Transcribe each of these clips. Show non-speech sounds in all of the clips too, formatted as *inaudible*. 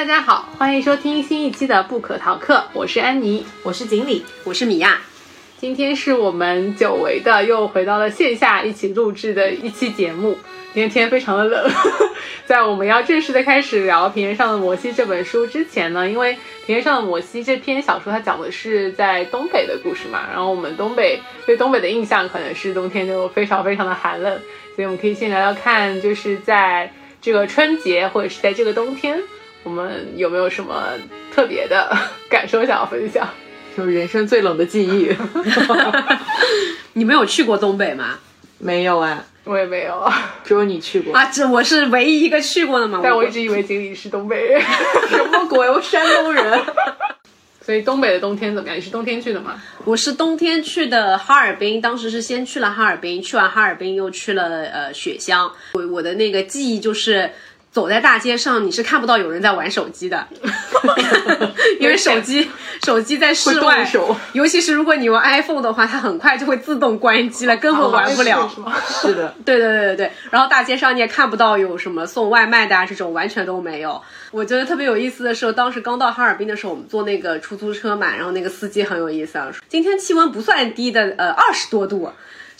大家好，欢迎收听新一期的不可逃课，我是安妮，我是锦鲤，我是米娅。今天是我们久违的又回到了线下一起录制的一期节目。今天天非常的冷，*laughs* 在我们要正式的开始聊《平原上的摩西》这本书之前呢，因为《平原上的摩西》这篇小说它讲的是在东北的故事嘛，然后我们东北对东北的印象可能是冬天就非常非常的寒冷，所以我们可以先聊聊看，就是在这个春节或者是在这个冬天，我们有没有什么特别的 *laughs* 感受想要分享？就是人生最冷的记忆。*laughs* 你没有去过东北吗？没有哎。我也没有啊，只有你去过啊！这我是唯一一个去过的嘛。但我一直以为锦鲤是东北人，什么鬼？我山东人。*laughs* 所以东北的冬天怎么样？你是冬天去的吗？我是冬天去的哈尔滨，当时是先去了哈尔滨，去完哈尔滨又去了呃雪乡。我我的那个记忆就是。走在大街上，你是看不到有人在玩手机的，*laughs* 因为手机 *laughs* 手机在室外，尤其是如果你用 iPhone 的话，它很快就会自动关机了，*laughs* 根本玩不了。是的，对对对对对。然后大街上你也看不到有什么送外卖的啊，这种完全都没有。我觉得特别有意思的是，当时刚到哈尔滨的时候，我们坐那个出租车嘛，然后那个司机很有意思啊，今天气温不算低的，呃，二十多度。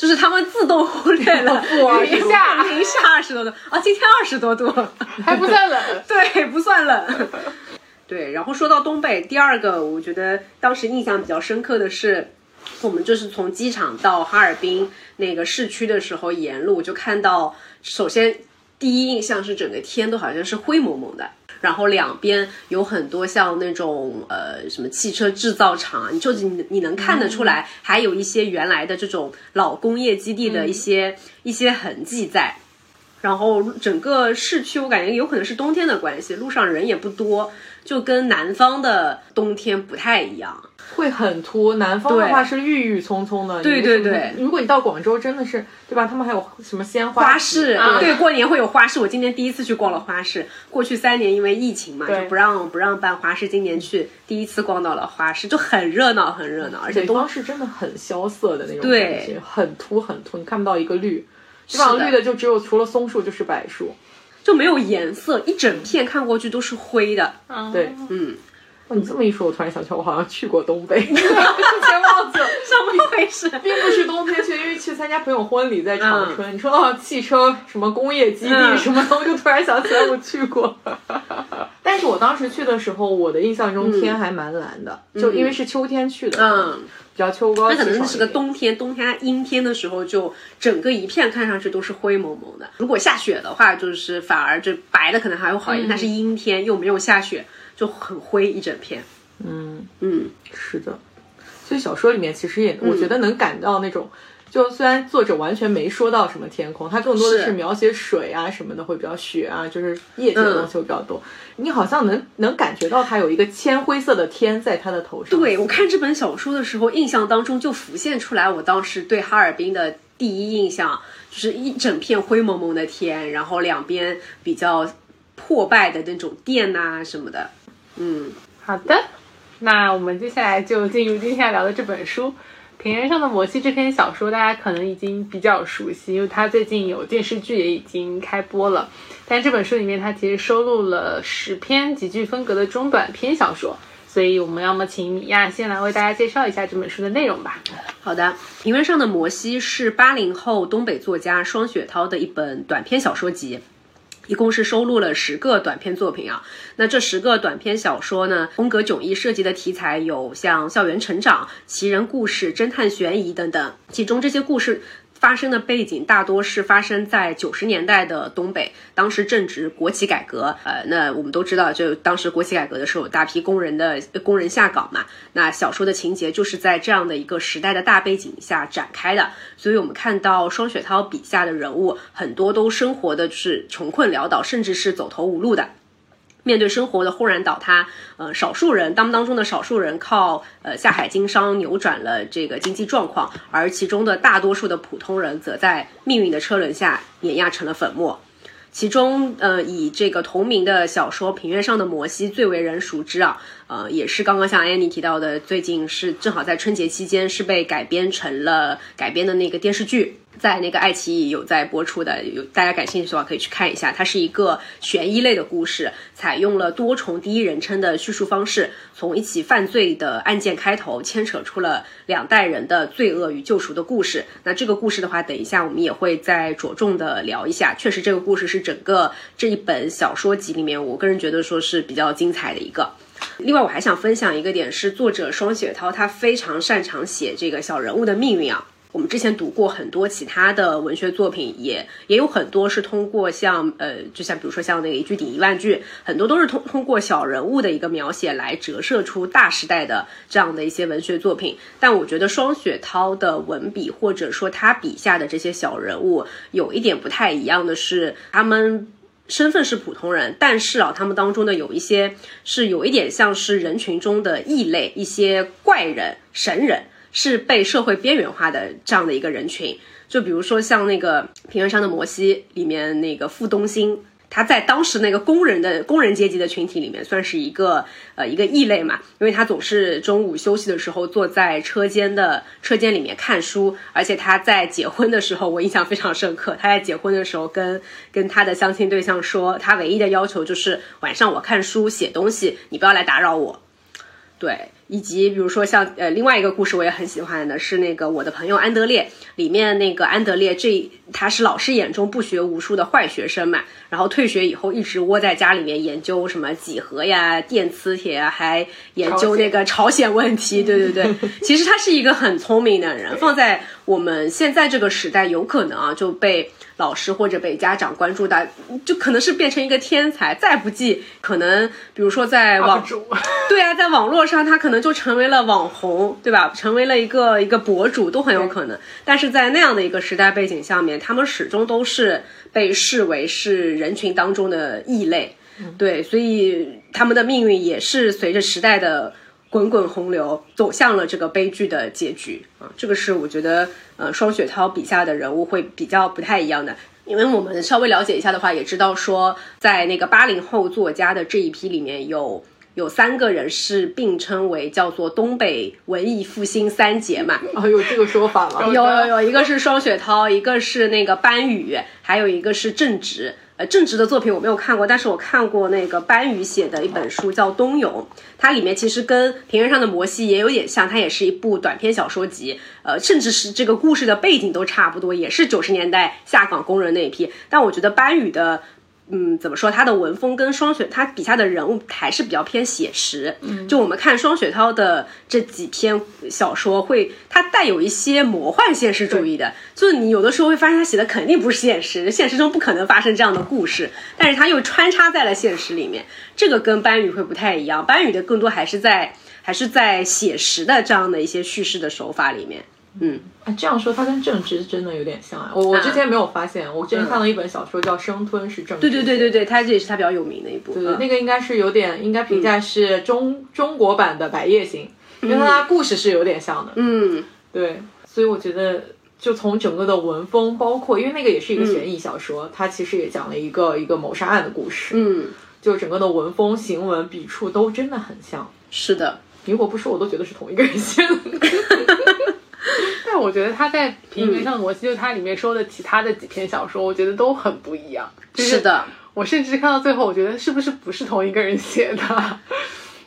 就是他们自动忽略了 *laughs* 零下零下二十多度啊，今天二十多度 *laughs* 还不算冷，*laughs* 对，不算冷。对，然后说到东北，第二个我觉得当时印象比较深刻的是，我们就是从机场到哈尔滨那个市区的时候，沿路就看到，首先第一印象是整个天都好像是灰蒙蒙的。然后两边有很多像那种呃什么汽车制造厂，你就你你能看得出来，还有一些原来的这种老工业基地的一些一些痕迹在。然后整个市区我感觉有可能是冬天的关系，路上人也不多，就跟南方的冬天不太一样。会很突，南方的话是郁郁葱葱的。对对对，如果你到广州，真的是对吧？他们还有什么鲜花市？对，过年会有花市。我今年第一次去逛了花市。过去三年因为疫情嘛，就不让不让办花市。今年去第一次逛到了花市，就很热闹，很热闹。而且东是真的很萧瑟的那种感觉，很秃很秃，你看不到一个绿，基本上绿的就只有除了松树就是柏树，就没有颜色，一整片看过去都是灰的。对，嗯。哦你这么一说，我突然想起来，我好像去过东北，*laughs* 之前忘记了，怎么回事？并不是冬天去，因为去参加朋友婚礼在长春。你说到汽车什么工业基地什么的，我就突然想起来我去过。*laughs* 但是我当时去的时候，我的印象中天还蛮蓝的，就因为是秋天去的，嗯，比较秋高。那可能是个冬天，冬天阴天的时候，就整个一片看上去都是灰蒙蒙的。如果下雪的话，就是反而就白的可能还会好一点。但是阴天又没有下雪。就很灰一整片，嗯嗯，是的，所以小说里面其实也，我觉得能感到那种，就虽然作者完全没说到什么天空，他更多的是描写水啊什么的，会比较雪啊，就是夜景的东西会比较多。你好像能能感觉到他有一个铅灰色的天在他的头上。对我看这本小说的时候，印象当中就浮现出来，我当时对哈尔滨的第一印象就是一整片灰蒙蒙的天，然后两边比较破败的那种店呐什么的。嗯，好的，那我们接下来就进入今天要聊的这本书《平原上的摩西》这篇小说，大家可能已经比较熟悉，因为它最近有电视剧也已经开播了。但这本书里面，它其实收录了十篇极具风格的中短篇小说，所以我们要么请米娅先来为大家介绍一下这本书的内容吧。好的，《平原上的摩西》是八零后东北作家双雪涛的一本短篇小说集。一共是收录了十个短篇作品啊，那这十个短篇小说呢，风格迥异，涉及的题材有像校园成长、奇人故事、侦探悬疑等等，其中这些故事。发生的背景大多是发生在九十年代的东北，当时正值国企改革。呃，那我们都知道，就当时国企改革的时候，大批工人的工人下岗嘛。那小说的情节就是在这样的一个时代的大背景下展开的。所以我们看到双雪涛笔下的人物很多都生活的是穷困潦倒，甚至是走投无路的。面对生活的轰然倒塌，呃，少数人当当中的少数人靠呃下海经商扭转了这个经济状况，而其中的大多数的普通人则在命运的车轮下碾压成了粉末。其中，呃，以这个同名的小说《平原上的摩西》最为人熟知啊，呃，也是刚刚像安妮提到的，最近是正好在春节期间是被改编成了改编的那个电视剧。在那个爱奇艺有在播出的，有大家感兴趣的话可以去看一下。它是一个悬疑类的故事，采用了多重第一人称的叙述方式，从一起犯罪的案件开头，牵扯出了两代人的罪恶与救赎的故事。那这个故事的话，等一下我们也会再着重的聊一下。确实，这个故事是整个这一本小说集里面，我个人觉得说是比较精彩的一个。另外，我还想分享一个点是，作者双雪涛他非常擅长写这个小人物的命运啊。我们之前读过很多其他的文学作品，也也有很多是通过像呃，就像比如说像那个一句顶一万句，很多都是通通过小人物的一个描写来折射出大时代的这样的一些文学作品。但我觉得双雪涛的文笔或者说他笔下的这些小人物有一点不太一样的是，他们身份是普通人，但是啊，他们当中的有一些是有一点像是人群中的异类，一些怪人、神人。是被社会边缘化的这样的一个人群，就比如说像那个《平原上的摩西》里面那个傅东兴，他在当时那个工人的工人阶级的群体里面算是一个呃一个异类嘛，因为他总是中午休息的时候坐在车间的车间里面看书，而且他在结婚的时候我印象非常深刻，他在结婚的时候跟跟他的相亲对象说，他唯一的要求就是晚上我看书写东西，你不要来打扰我，对。以及比如说像呃另外一个故事我也很喜欢的是那个我的朋友安德烈里面那个安德烈这他是老师眼中不学无术的坏学生嘛，然后退学以后一直窝在家里面研究什么几何呀电磁铁啊，还研究那个朝鲜问题，对对对，*laughs* 其实他是一个很聪明的人，放在我们现在这个时代有可能啊就被。老师或者被家长关注到，就可能是变成一个天才，再不济可能，比如说在网，对啊，在网络上他可能就成为了网红，对吧？成为了一个一个博主都很有可能。但是在那样的一个时代背景下面，他们始终都是被视为是人群当中的异类，对，所以他们的命运也是随着时代的。滚滚洪流走向了这个悲剧的结局啊！这个是我觉得，呃，双雪涛笔下的人物会比较不太一样的。因为我们稍微了解一下的话，也知道说，在那个八零后作家的这一批里面有有三个人是并称为叫做东北文艺复兴三杰嘛。啊，有这个说法吗？*laughs* 有有有，一个是双雪涛，一个是那个班宇，还有一个是郑执。呃，郑执的作品我没有看过，但是我看过那个班宇写的一本书叫《冬泳》，它里面其实跟《平原上的摩西》也有点像，它也是一部短篇小说集，呃，甚至是这个故事的背景都差不多，也是九十年代下岗工人那一批。但我觉得班宇的。嗯，怎么说？他的文风跟双雪，他笔下的人物还是比较偏写实。嗯，就我们看双雪涛的这几篇小说，会他带有一些魔幻现实主义的。就是你有的时候会发现他写的肯定不是现实，现实中不可能发生这样的故事，但是他又穿插在了现实里面。这个跟班宇会不太一样，班宇的更多还是在还是在写实的这样的一些叙事的手法里面。嗯，啊这样说它跟郑芝真的有点像啊！我我之前没有发现，我之前看了一本小说叫《生吞》，是郑对对对对对，它这也是它比较有名的一部。对，那个应该是有点，应该评价是中中国版的《白夜行》，因为它故事是有点像的。嗯，对，所以我觉得就从整个的文风，包括因为那个也是一个悬疑小说，它其实也讲了一个一个谋杀案的故事。嗯，就整个的文风、行文、笔触都真的很像。是的，如果不说，我都觉得是同一个人写的。*laughs* *laughs* 但我觉得他在《平原上的摩西》就他里面说的其他的几篇小说，我觉得都很不一样。是的，我甚至看到最后，我觉得是不是不是同一个人写的？*laughs*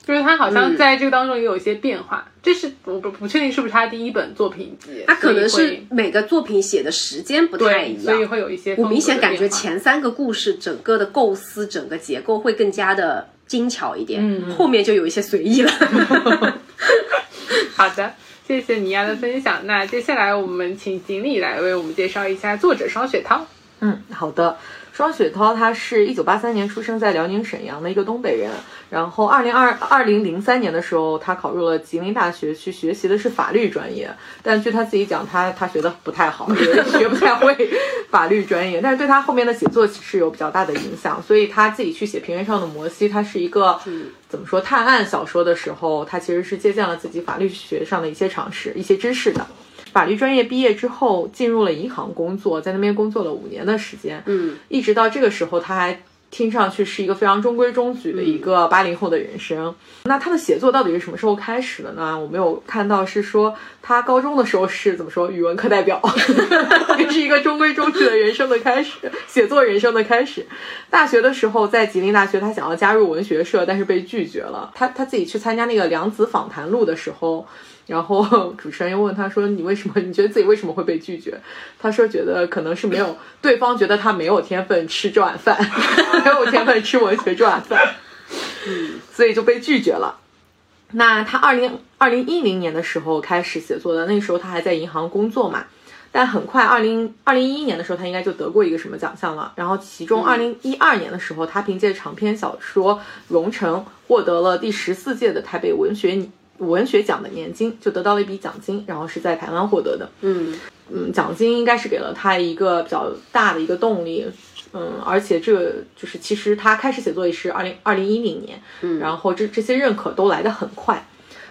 就是他好像在这个当中也有一些变化。这是我不不确定是不是他第一本作品集。他可能是每个作品写的时间不太一样，所以会有一些。我明显感觉前三个故事整个的构思、整个结构会更加的精巧一点，嗯，后面就有一些随意了。*laughs* 好的。谢谢尼亚的分享。那接下来我们请锦鲤来为我们介绍一下作者双雪涛。嗯，好的。双雪涛他是一九八三年出生在辽宁沈阳的一个东北人。然后二零二二零零三年的时候，他考入了吉林大学去学习的是法律专业。但据他自己讲，他他学的不太好，*laughs* 学不太会法律专业。但是对他后面的写作是有比较大的影响。所以他自己去写《平原上的摩西》，他是一个怎么说探案小说的时候，他其实是借鉴了自己法律学上的一些常识、一些知识的。法律专业毕业之后，进入了银行工作，在那边工作了五年的时间。嗯，一直到这个时候，他还听上去是一个非常中规中矩的一个八零后的人生。那他的写作到底是什么时候开始的呢？我没有看到是说他高中的时候是怎么说语文课代表，*laughs* 也是一个中规中矩的人生的开始，写作人生的开始。大学的时候在吉林大学，他想要加入文学社，但是被拒绝了。他他自己去参加那个梁子访谈录的时候。然后 *laughs* 主持人又问他说：“你为什么？你觉得自己为什么会被拒绝？”他说：“觉得可能是没有对方觉得他没有天分吃这碗饭，没有天分吃文学这碗饭，嗯，所以就被拒绝了。”那他二零二零一零年的时候开始写作的，那时候他还在银行工作嘛。但很快二零二零一一年的时候，他应该就得过一个什么奖项了。然后其中二零一二年的时候，他凭借长篇小说《荣城》获得了第十四届的台北文学。文学奖的年金就得到了一笔奖金，然后是在台湾获得的。嗯嗯，奖金应该是给了他一个比较大的一个动力。嗯，而且这个就是其实他开始写作也是二零二零一零年。嗯，然后这这些认可都来得很快。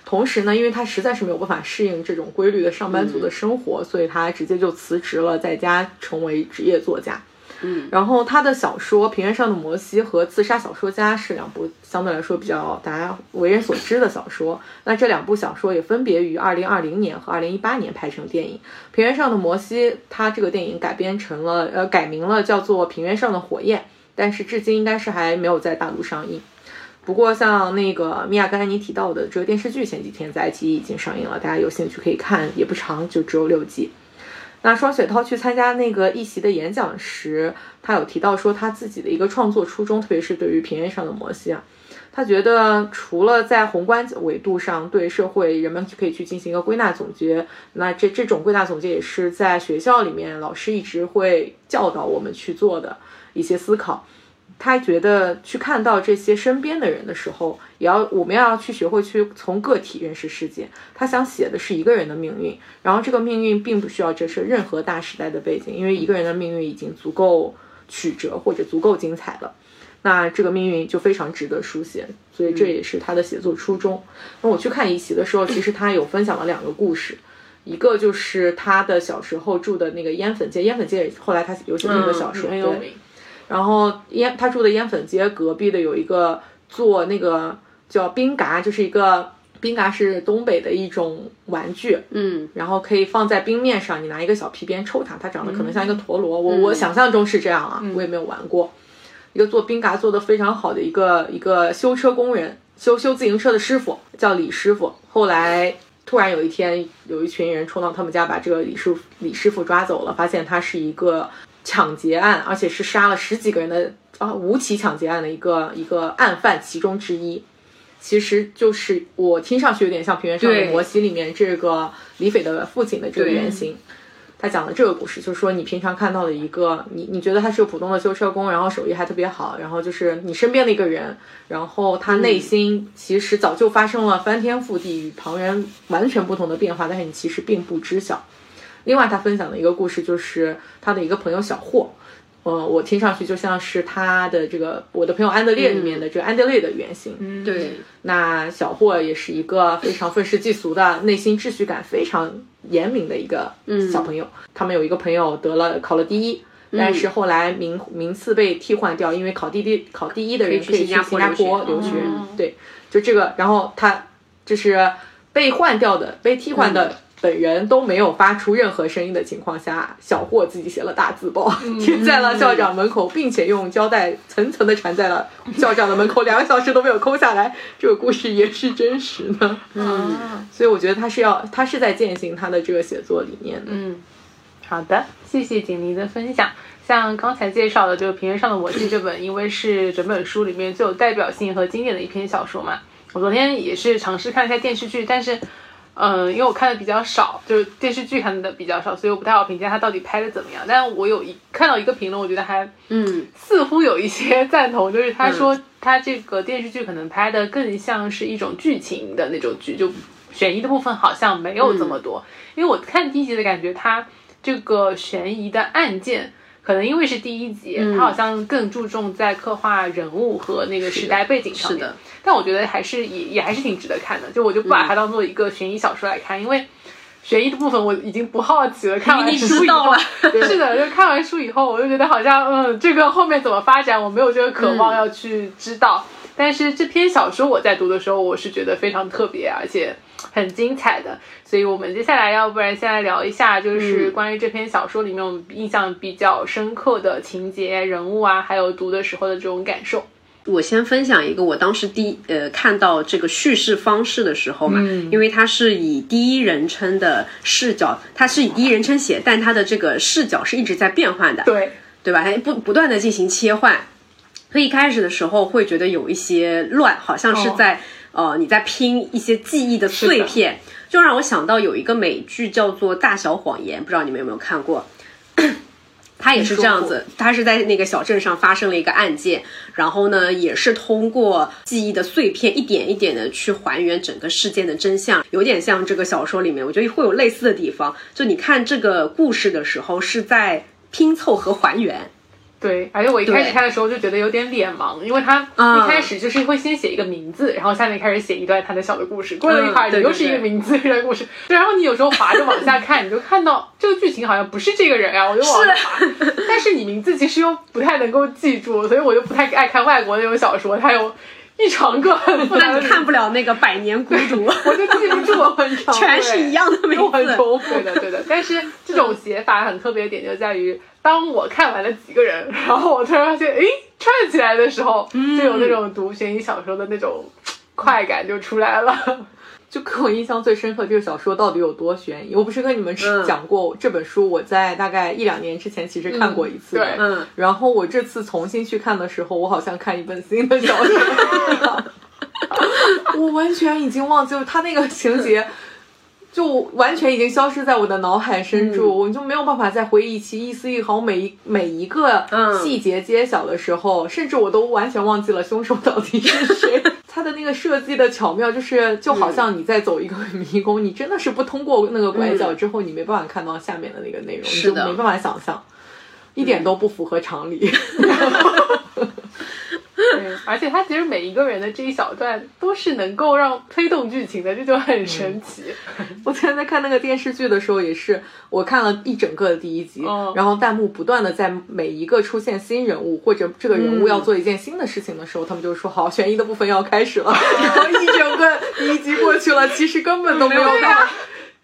同时呢，因为他实在是没有办法适应这种规律的上班族的生活，所以他直接就辞职了，在家成为职业作家。然后他的小说《平原上的摩西》和《自杀小说家》是两部相对来说比较大家为人所知的小说。那这两部小说也分别于二零二零年和二零一八年拍成电影。《平原上的摩西》它这个电影改编成了呃改名了叫做《平原上的火焰》，但是至今应该是还没有在大陆上映。不过像那个米娅刚才你提到的这个电视剧，前几天在爱奇艺已经上映了，大家有兴趣可以看，也不长，就只有六集。那双雪涛去参加那个一席的演讲时，他有提到说他自己的一个创作初衷，特别是对于平原上的摩西啊，他觉得除了在宏观维度上对社会人们可以去进行一个归纳总结，那这这种归纳总结也是在学校里面老师一直会教导我们去做的一些思考。他觉得去看到这些身边的人的时候，也要我们要去学会去从个体认识世界。他想写的是一个人的命运，然后这个命运并不需要折射任何大时代的背景，因为一个人的命运已经足够曲折或者足够精彩了。那这个命运就非常值得书写，所以这也是他的写作初衷。那我去看一席的时候，其实他有分享了两个故事，一个就是他的小时候住的那个烟粉街，烟粉街后来他有写那个小说，对。然后烟，他住的烟粉街隔壁的有一个做那个叫冰嘎，就是一个冰嘎是东北的一种玩具，嗯，然后可以放在冰面上，你拿一个小皮鞭抽它，它长得可能像一个陀螺，我我想象中是这样啊，我也没有玩过。一个做冰嘎做的非常好的一个一个修车工人，修修自行车的师傅叫李师傅。后来突然有一天，有一群人冲到他们家，把这个李师李师傅抓走了，发现他是一个。抢劫案，而且是杀了十几个人的啊，五起抢劫案的一个一个案犯其中之一，其实就是我听上去有点像《平原上的摩西》里面这个李斐的父亲的这个原型。他讲的这个故事，就是说你平常看到的一个你，你觉得他是个普通的修车工，然后手艺还特别好，然后就是你身边的一个人，然后他内心其实早就发生了翻天覆地与旁人完全不同的变化，但是你其实并不知晓。另外，他分享的一个故事就是他的一个朋友小霍，嗯，我听上去就像是他的这个我的朋友安德烈里面的这个安德烈的原型。嗯，对。那小霍也是一个非常愤世嫉俗的、内心秩序感非常严明的一个小朋友。他们有一个朋友得了考了第一，但是后来名名次被替换掉，因为考第第考第一的人可以去新加坡留学。对，就这个，然后他就是被换掉的，被替换的。本人都没有发出任何声音的情况下，小霍自己写了大字报，贴在了校长门口，并且用胶带层层的缠在了校长的门口，两个小时都没有抠下来。这个故事也是真实的，嗯，所以我觉得他是要，他是在践行他的这个写作理念的。嗯，好的，谢谢锦妮的分享。像刚才介绍的这个《平原上的我记》这本，因为是整本书里面最有代表性和经典的一篇小说嘛，我昨天也是尝试看一下电视剧，但是。嗯，因为我看的比较少，就是电视剧看的比较少，所以我不太好评价它到底拍的怎么样。但我有一看到一个评论，我觉得还嗯，似乎有一些赞同，就是他说他这个电视剧可能拍的更像是一种剧情的那种剧，就悬疑的部分好像没有这么多。因为我看第一集的感觉，他这个悬疑的案件。可能因为是第一集，他好像更注重在刻画人物和那个时代背景上面。是的，但我觉得还是也也还是挺值得看的。就我就不把它当做一个悬疑小说来看，因为悬疑的部分我已经不好奇了。看完你书以后 *laughs* 是的，就看完书以后，我就觉得好像嗯，这个后面怎么发展，我没有这个渴望要去知道。但是这篇小说我在读的时候，我是觉得非常特别，而且很精彩的。所以我们接下来要不然先来聊一下，就是关于这篇小说里面我们印象比较深刻的情节、人物啊，还有读的时候的这种感受。我先分享一个，我当时第一呃看到这个叙事方式的时候嘛，因为它是以第一人称的视角，它是以第一人称写，但它的这个视角是一直在变换的，对，对吧？它不不断的进行切换，所以一开始的时候会觉得有一些乱，好像是在、呃你在拼一些记忆的碎片，就让我想到有一个美剧叫做《大小谎言》，不知道你们有没有看过？*clears throat* 它也是这样子，它是在那个小镇上发生了一个案件，然后呢，也是通过记忆的碎片，一点一点的去还原整个事件的真相，有点像这个小说里面，我觉得会有类似的地方。就你看这个故事的时候，是在拼凑和还原。对，而且我一开始看的时候就觉得有点脸盲，因为他嗯。一开始就是会先写一个名字，然后下面开始写一段他的小的故事，过了一会儿又是一个名字一段故事，*laughs* 对，然后你有时候滑着往下看，你就看到 *laughs* 这个剧情好像不是这个人啊，我就往下滑，*laughs* 但是你名字其实又不太能够记住，所以我就不太爱看外国那种小说，它有一长个 *laughs* 那你看不了那个《百年孤独 *laughs*》，我就记不住，*laughs* 很长全是一样的名又很字。重复对的，对的。但是这种写法很特别的点就在于，当我看完了几个人，然后我突然发现，诶，串起来的时候，就有那种读悬疑小说的那种快感就出来了。就给我印象最深刻，这个小说到底有多悬疑？我不是跟你们嗯讲过、这本书，我在大概一两年之前其实看过一次的。对嗯，然后我这次重新去看的时候，我好像看一本新的小说一样，*laughs* 我完全已经忘记了他那个情节。*laughs* 就完全已经消失在我的脑海深处，嗯我就没有办法再回忆起一丝一毫每一每一个嗯细节揭晓的时候，甚至我都完全忘记了凶手到底是谁。*laughs* 他的那个设计的巧妙，就是就好像你在走一个迷宫，你真的是不通过那个拐角之后，你没办法看到下面的那个内容，你就没办法想象，一点都不符合常理。对，而且他其实每一个人的这一小段都是能够让推动剧情的，这就很神奇。*laughs* 我之前在看那个电视剧的时候，也是我看了一整个的第一集，哦然后弹幕不断的在每一个出现新人物或者这个人物要做一件新的事情的时候，他们就说好，悬疑的部分要开始了，*laughs* 然后一整个第一集过去了，其实根本都没有 *laughs* 看。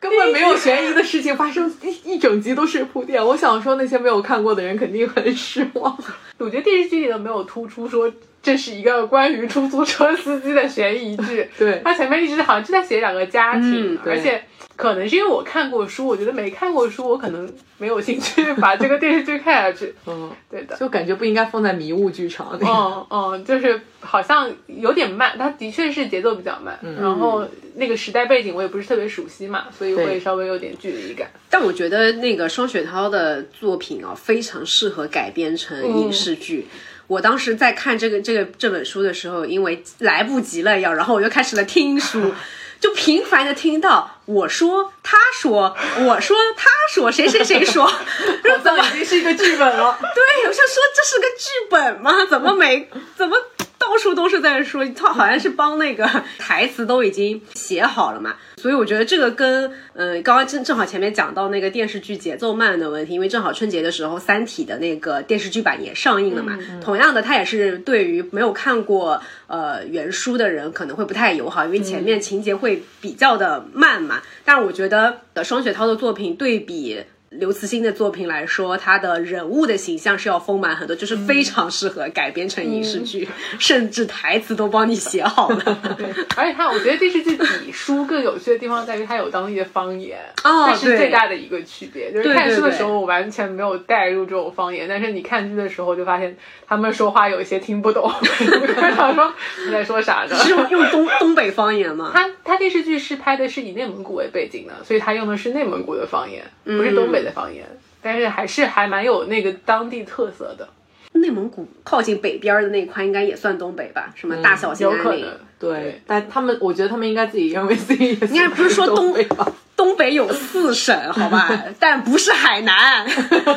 根本没有悬疑的事情发生，一一整集都是铺垫。我想说，那些没有看过的人肯定很失望。我觉得电视剧里都没有突出说这是一个关于出租车司机的悬疑剧。*laughs* 对他前面一直好像就在写两个家庭，嗯而且可能是因为我看过书，我觉得没看过书，我可能没有兴趣把这个电视剧看下去。*laughs* 嗯，对的。就感觉不应该放在迷雾剧场里。嗯嗯，就是好像有点慢，它的确是节奏比较慢，然后那个时代背景我也不是特别熟悉嘛，所以会稍微有点距离感。但我觉得那个双雪涛的作品啊，非常适合改编成影视剧。我当时在看这个这个这本书的时候，因为来不及了要，然后我就开始了听书，*laughs* 就频繁的听到我说他说我说他说谁谁谁说，*laughs* 这怎么已经是一个剧本了。*laughs* 对，我就说这是个剧本吗？怎么没怎么到处都是在说？他好像是帮那个台词都已经写好了嘛。所以我觉得这个跟呃刚刚正正好前面讲到那个电视剧节奏慢的问题，因为正好春节的时候《三体》的那个电视剧版也上映了嘛。同样的，它也是对于没有看过呃原书的人可能会不太友好，因为前面情节会比较的慢嘛。但是我觉得呃双雪涛的作品对比。刘慈欣的作品来说，他的人物的形象是要丰满很多，就是非常适合改编成影视剧，甚至台词都帮你写好了。对，*laughs* 而且他，我觉得电视剧比书更有趣的地方在于它有当地的方言，哦这是最大的一个区别。就是看书的时候，我完全没有带入这种方言，但是你看剧的时候就发现他们说话有一些听不懂，*laughs* 我想说你在说啥呢？是用用东东北方言吗？他他电视剧是拍的是以内蒙古为背景的，所以他用的是内蒙古的方言，不是东北的方言，但是还是还蛮有那个当地特色的，内蒙古靠近北边的那一块应该也算东北吧？什么大小兴安岭？对，但他们，我觉得他们应该自己认为自己应应该不是说东北吧？东北有四省，好吧，*laughs* 但不是海南，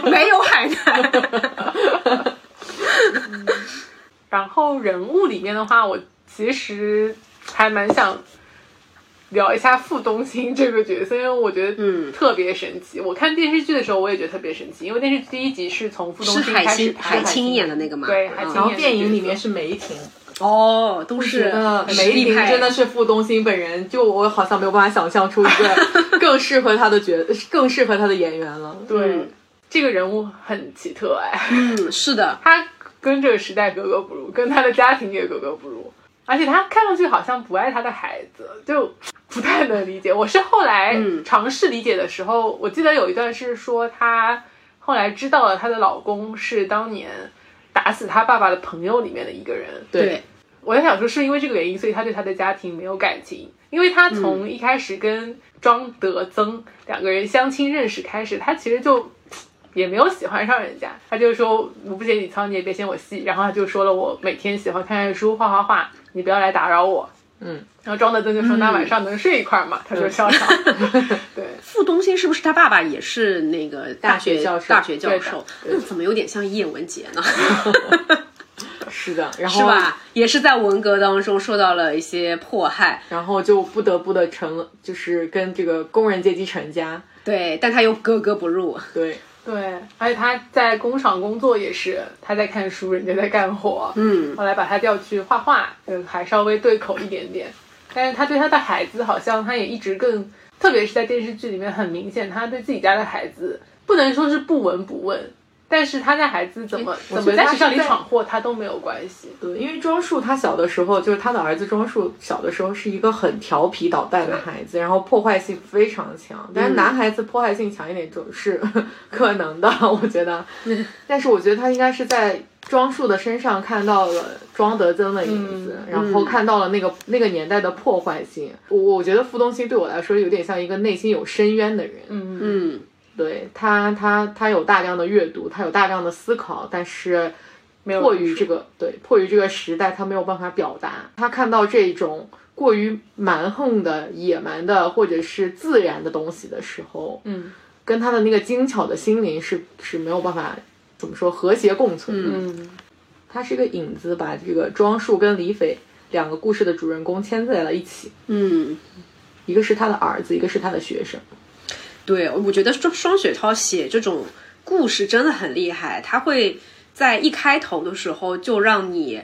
没有海南。*laughs* 然后人物里面的话，我其实还蛮想聊一下傅东兴这个角色，因为我觉得嗯。特别神奇。我看电视剧的时候，我也觉得特别神奇，因为电视剧第一集是从傅东是海兴开始清拍的，海清演的那个嘛？对海嗯清然后电影里面是是梅婷，哦，都是梅婷真的是傅东兴本人，就我好像没有办法想象出一个 *laughs* 更适合他的角，更适合他的演员了。对、嗯这个人物很奇特哎，嗯，是的，*laughs* 他跟这个时代格格不入，跟他的家庭也格格不入，而且他看上去好像不爱他的孩子，就不太能理解。我是后来嗯。尝试理解的时候，我记得有一段是说她后来知道了她的老公是当年打死她爸爸的朋友里面的一个人。对，我在想说，是因为这个原因，所以他对她的家庭没有感情，因为他从一开始跟庄德增两个人相亲认识开始，他其实就 *tsk* 也没有喜欢上人家，他就说我不嫌你糙，你也别嫌我细，然后他就说了我每天喜欢看看书、画画画，你不要来打扰我。嗯，然后庄德增就说那晚上能睡一块儿吗？他就笑笑。*laughs* 对，傅东兴是不是他爸爸也是那个大学教授大学教授？那怎么有点像叶文洁呢？*laughs* 是的，*laughs* 然后是吧？也是在文革当中受到了一些迫害，然后就不得不的成了，就是跟这个工人阶级成家。对，但他又格格不入。对，对，而且他在工厂工作也是，他在看书，人家在干活。嗯，后来把他调去画画，嗯，还稍微对口一点点。但是他对他的孩子好像他也一直更，特别是在电视剧里面很明显，他对自己家的孩子不能说是不闻不问，但是他家孩子怎么怎么在学校里闯祸，他都没有关系。对，因为庄树他小的时候，就是他的儿子庄树小的时候是一个很调皮捣蛋的孩子，然后破坏性非常强。但是男孩子破坏性强一点总是可能的，我觉得。但是我觉得他应该是在庄树的身上看到了庄德增的影子，然后看到了那个那个年代的破坏性。我我觉得傅东兴对我来说有点像一个内心有深渊的人。嗯嗯，对他，他他有大量的阅读，他有大量的思考，但是没有迫于这个对迫于这个时代，他没有办法表达。他看到这种过于蛮横的、野蛮的或者是自然的东西的时候，嗯跟他的那个精巧的心灵是是没有办法怎么说和谐共存的。嗯他是一个引子，把这个庄树跟李斐两个故事的主人公牵在了一起，嗯，一个是他的儿子，一个是他的学生。对，我觉得双双雪涛写这种故事真的很厉害，他会在一开头的时候就让你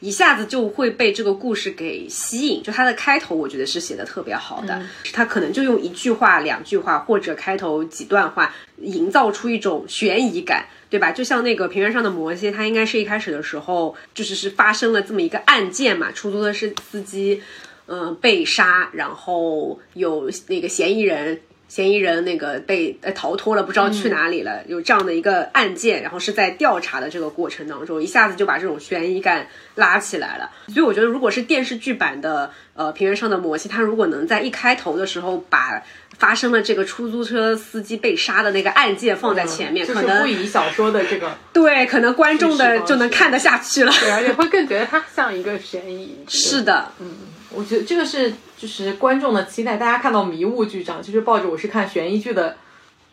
一下子就会被这个故事给吸引。就他的开头，我觉得是写的特别好的，他可能就用一句话、两句话或者开头几段话，营造出一种悬疑感。对吧？就像那个平原上的摩西，他应该是一开始的时候，就是是发生了这么一个案件嘛，出租车司司机，嗯、被杀，然后有那个嫌疑人，嫌疑人那个被呃逃脱了，不知道去哪里了，有这样的一个案件，然后是在调查的这个过程当中，一下子就把这种悬疑感拉起来了。所以我觉得，如果是电视剧版的呃平原上的摩西，他如果能在一开头的时候把发生了这个出租车司机被杀的那个案件放在前面，就是可能不以小说的这个对，可能观众的就能看得下去了。对，而且会更觉得它像一个悬疑。*laughs* 是的，嗯我觉得这个是就是观众的期待，大家看到迷雾剧场，就是抱着我是看悬疑剧的，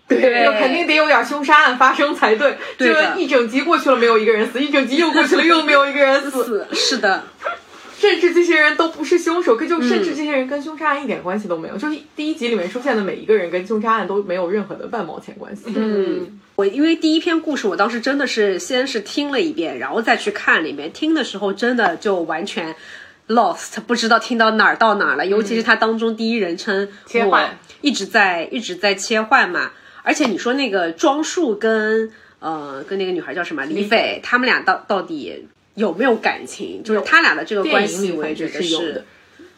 对就肯定得有点凶杀案发生才对。对的这一整集过去了没有一个人死，一整集又过去了又没有一个人死，*laughs* 是是的，甚至这些人都不是凶手，可就甚嗯至这些人跟凶杀案一点关系都没有。就是第一集里面出现的每一个人跟凶杀案都没有任何的半毛钱关系。嗯，我因为第一篇故事，我当时真的是先是听了一遍，然后再去看里面。听的时候真的就完全 lost，不知道听到哪儿到哪儿了。尤其是他当中第一人称切换我一直在一直在切换嘛。而且你说那个庄树跟呃跟那个女孩叫什么李斐，他们俩到到底有没有感情？就是他俩的这个关系，我也觉得是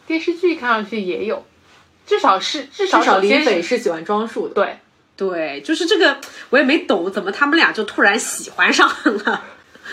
电视剧看上去也有，至少是至少至少李斐是喜欢庄树的。对。对，就是这个我也没懂，怎么他们俩就突然喜欢上了？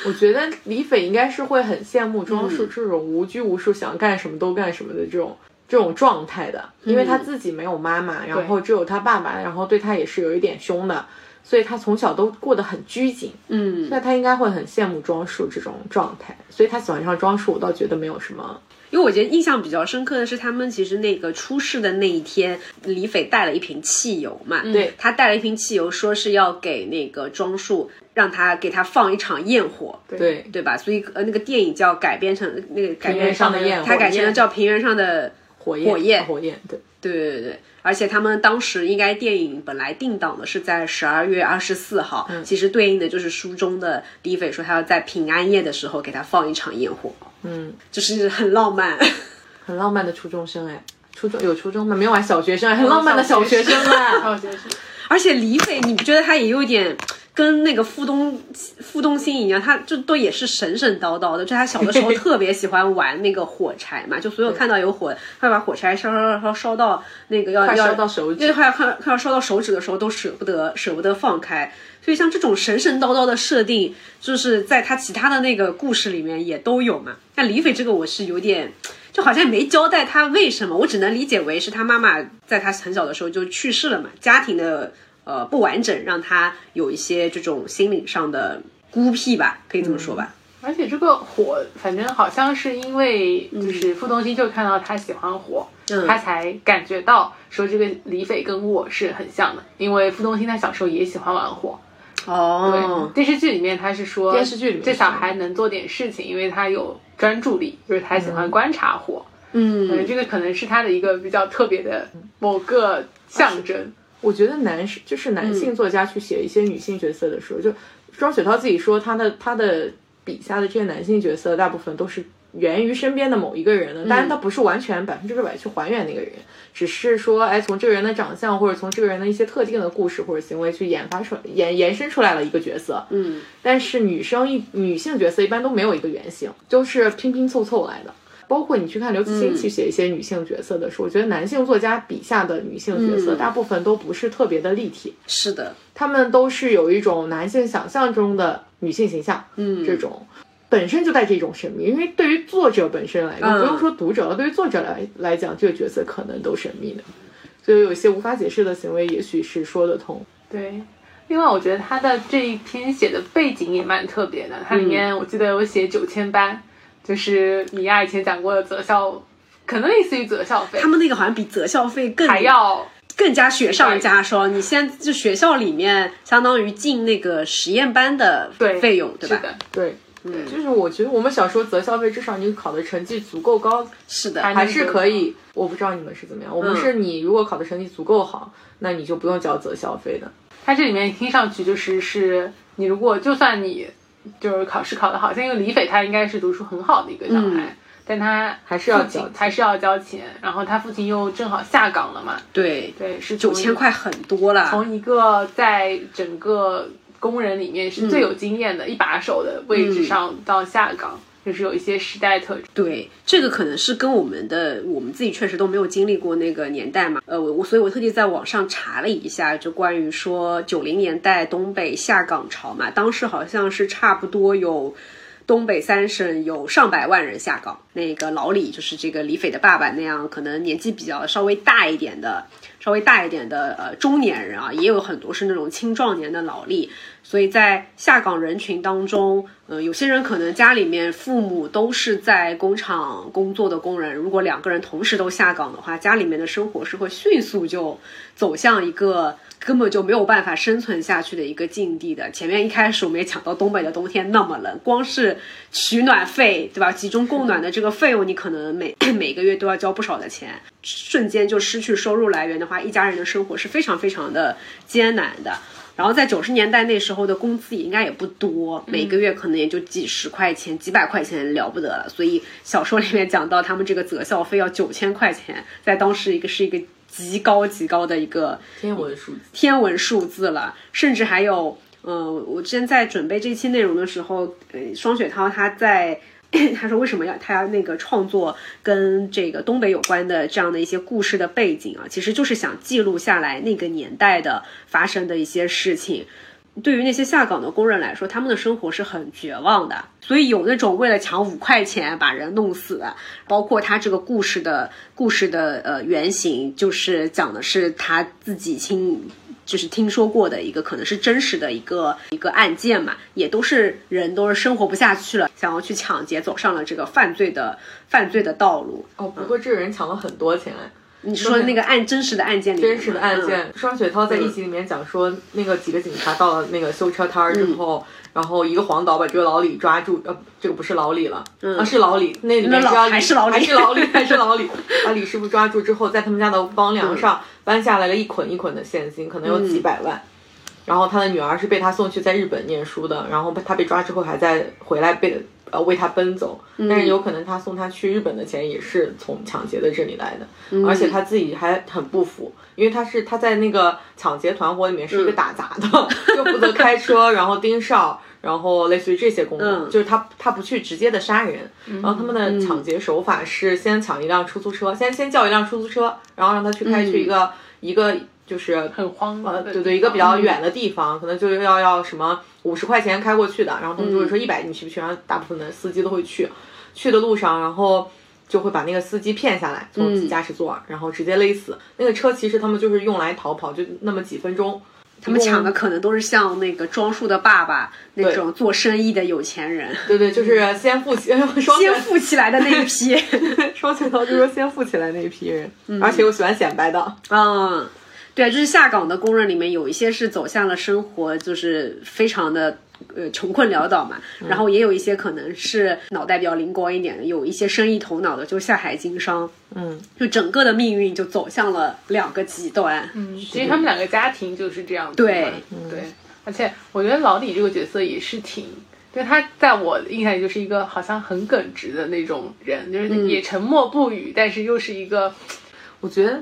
我觉得李斐应该是会很羡慕庄嗯树这种无拘无束、想干什么都干什么的这种这种状态的，因为他自己没有妈妈，然后只有他爸爸，然后对他也是有一点凶的，所以他从小都过得很拘谨，嗯，那他应该会很羡慕庄树这种状态，所以他喜欢上庄树，我倒觉得没有什么。因为我觉得印象比较深刻的是，他们其实那个出事的那一天，李斐带了一瓶汽油嘛，对他带了一瓶汽油，说是要给那个庄树，让他给他放一场焰火，对，对。吧？所以呃，那个电影叫改编成那个改编平原上的焰火他改成了叫《平原上的火焰，火焰火焰，对，对对对对，而且他们当时应该电影本来定档的是在十二月二十四号，其实对应的就是书中的李斐说他要在平安夜的时候给他放一场焰火，嗯，就是很浪漫。*laughs* 很浪漫的初中生哎，初中有初中吗？没有啊，小学生，很浪漫的小学生啊。*laughs* 小学生，而且李斐，你不觉得他也有点跟那个傅东傅东心一样，他就都也是神神叨叨的。就他小的时候 *laughs* 特别喜欢玩那个火柴嘛，就所有看到有火，他把火柴烧烧烧烧到那个要要烧到手指，因为快要快快要烧到手指的时候都舍不得舍不得放开。所以像这种神神叨叨的设定，就是在他其他的那个故事里面也都有嘛。那李斐这个我是有点。就好像没交代他为什么，我只能理解为是他妈妈在他很小的时候就去世了嘛，家庭的呃不完整让他有一些这种心理上的孤僻吧，可以这么说吧。而且这个火，反正好像是因为就是傅东心就看到他喜欢火，他才感觉到说这个李斐跟我是很像的，因为傅东心他小时候也喜欢玩火。哦，对，电视剧里面他是说电视剧里面这小孩能做点事情，因为他有。专注力就是他喜欢观察火，嗯，这个可能是他的一个比较特别的某个象征。我觉得男是就是男性作家去写一些女性角色的时候，就庄雪涛自己说，他的他的笔下的这些男性角色大部分都是。源于身边的某一个人的，当然他不是完全百分之百去还原那个人，只是说，哎，从这个人的长相或者从这个人的一些特定的故事或者行为去研发出延延伸出来了一个角色。嗯，但是女生一女性角色一般都没有一个原型，都是拼拼凑凑来的。包括你去看刘慈欣去写一些女性角色的时候，我觉得男性作家笔下的女性角色大部分都不是特别的立体。是的，他们都是有一种男性想象中的女性形象。嗯，这种。本身就带着一种神秘，因为对于作者本身来讲，不用说读者了，对于作者来来讲，这个角色可能都神秘的，所以有一些无法解释的行为，也许是说得通。对，另外我觉得他的这一篇写的背景也蛮特别的，它里面我记得有写九千班，就是米娅以前讲过的择校，可能类似于择校费，他们那个好像比择校费更还要更加雪上加霜。你现在就学校里面相当于进那个实验班的费用，对吧？对。嗯，就是我觉得我们小时候择校费，至少你考的成绩足够高，是的，还是可以。我不知道你们是怎么样，我们是你如果考的成绩足够好，那你就不用交择校费的。它这里面听上去就是是你如果就算你就是考试考得好，像因为李斐他应该是读书很好的一个小孩，但他还是要交，还是要交钱。然后他父亲又正好下岗了嘛，对对，是九千块很多了，从一个在整个。工人里面是最有经验的一把手的位置上到下岗，就是有一些时代特征。对，这个可能是跟我们的我们自己确实都没有经历过那个年代嘛。呃，我我所以，我特地在网上查了一下，就关于说九零年代东北下岗潮嘛，当时好像是差不多有东北三省有上百万人下岗。那个老李就是这个李斐的爸爸那样，可能年纪比较稍微大一点的。稍微大一点的呃中年人啊，也有很多是那种青壮年的劳力，所以在下岗人群当中，呃，有些人可能家里面父母都是在工厂工作的工人，如果两个人同时都下岗的话，家里面的生活是会迅速就走向一个根本就没有办法生存下去的一个境地的。前面一开始我们也讲到东北的冬天那么冷，光是取暖费对吧？集中供暖的这个费用，你可能每 *coughs* 每个月都要交不少的钱。瞬间就失去收入来源的话，一家人的生活是非常非常的艰难的。然后在九十年代那时候的工资也应该也不多，每个月可能也就几十块钱、几百块钱了不得了。所以小说里面讲到他们这个择校费要九千块钱，在当时一个是一个极高极高的一个天文数字，天文数字了。甚至还有，呃，我之前在准备这期内容的时候，呃，双雪涛他在。他说：“为什么要他要那个创作跟这个东北有关的这样的一些故事的背景啊？其实就是想记录下来那个年代的发生的一些事情。对于那些下岗的工人来说，他们的生活是很绝望的。所以有那种为了抢五块钱把人弄死的，包括他这个故事的故事的呃原型，就是讲的是他自己亲。”就是听说过的一个，可能是真实的一个一个案件嘛，也都是人都是生活不下去了，想要去抢劫，走上了这个犯罪的犯罪的道路。哦，不过这个人抢了很多钱，你是说那个案真实的案件里真实的案件，嗯双雪涛在一集里面讲说，那个几个警察到了那个修车摊儿之后，然后一个黄导把这个老李抓住，呃，这个不是老李了，啊是老李，那里面还是老李还是老李，还是老李，把李师傅抓住之后，在他们家的房 *laughs* 梁上搬下来了一捆一捆的现金，可能有几百万。然后他的女儿是被他送去在日本念书的，然后他被抓之后还在回来被呃为他奔走，但是有可能他送他去日本的钱也是从抢劫的这里来的，而且他自己还很不服，因为他是他在那个抢劫团伙里面是一个打杂的，*laughs* 就负责开车，然后盯梢。然后类似于这些功能，就是他他不去直接的杀人，然后他们的抢劫手法是先抢一辆出租车，先先叫一辆出租车，然后让他去开去一个、一个就是很荒呃，对对，一个比较远的地方，可能就要要什么五十块钱开过去的，然后他们就会说一百，你去不去？然后大部分的司机都会去，去的路上，然后就会把那个司机骗下来，从驾驶座，然后直接勒死。那个车其实他们就是用来逃跑，就那么几分钟。他们抢的可能都是像那个庄树的爸爸那种做生意的有钱人，对对，就是先富起，*laughs* 双先富起来的那一批。*laughs* 双雪涛就说先富起来那一批人，而且又喜欢显摆的。嗯，对，就是下岗的工人里面有一些是走向了生活，就是非常的呃穷困潦倒嘛，然后也有一些可能是脑袋比较灵光一点的，有一些生意头脑的，就下海经商。嗯，就整个的命运就走向了两个极端。嗯，其实他们两个家庭就是这样子。对对，而且我觉得老李这个角色也是挺。因为他在我印象里就是一个好像很耿直的那种人，就是也沉默不语，但是又是一个，我觉得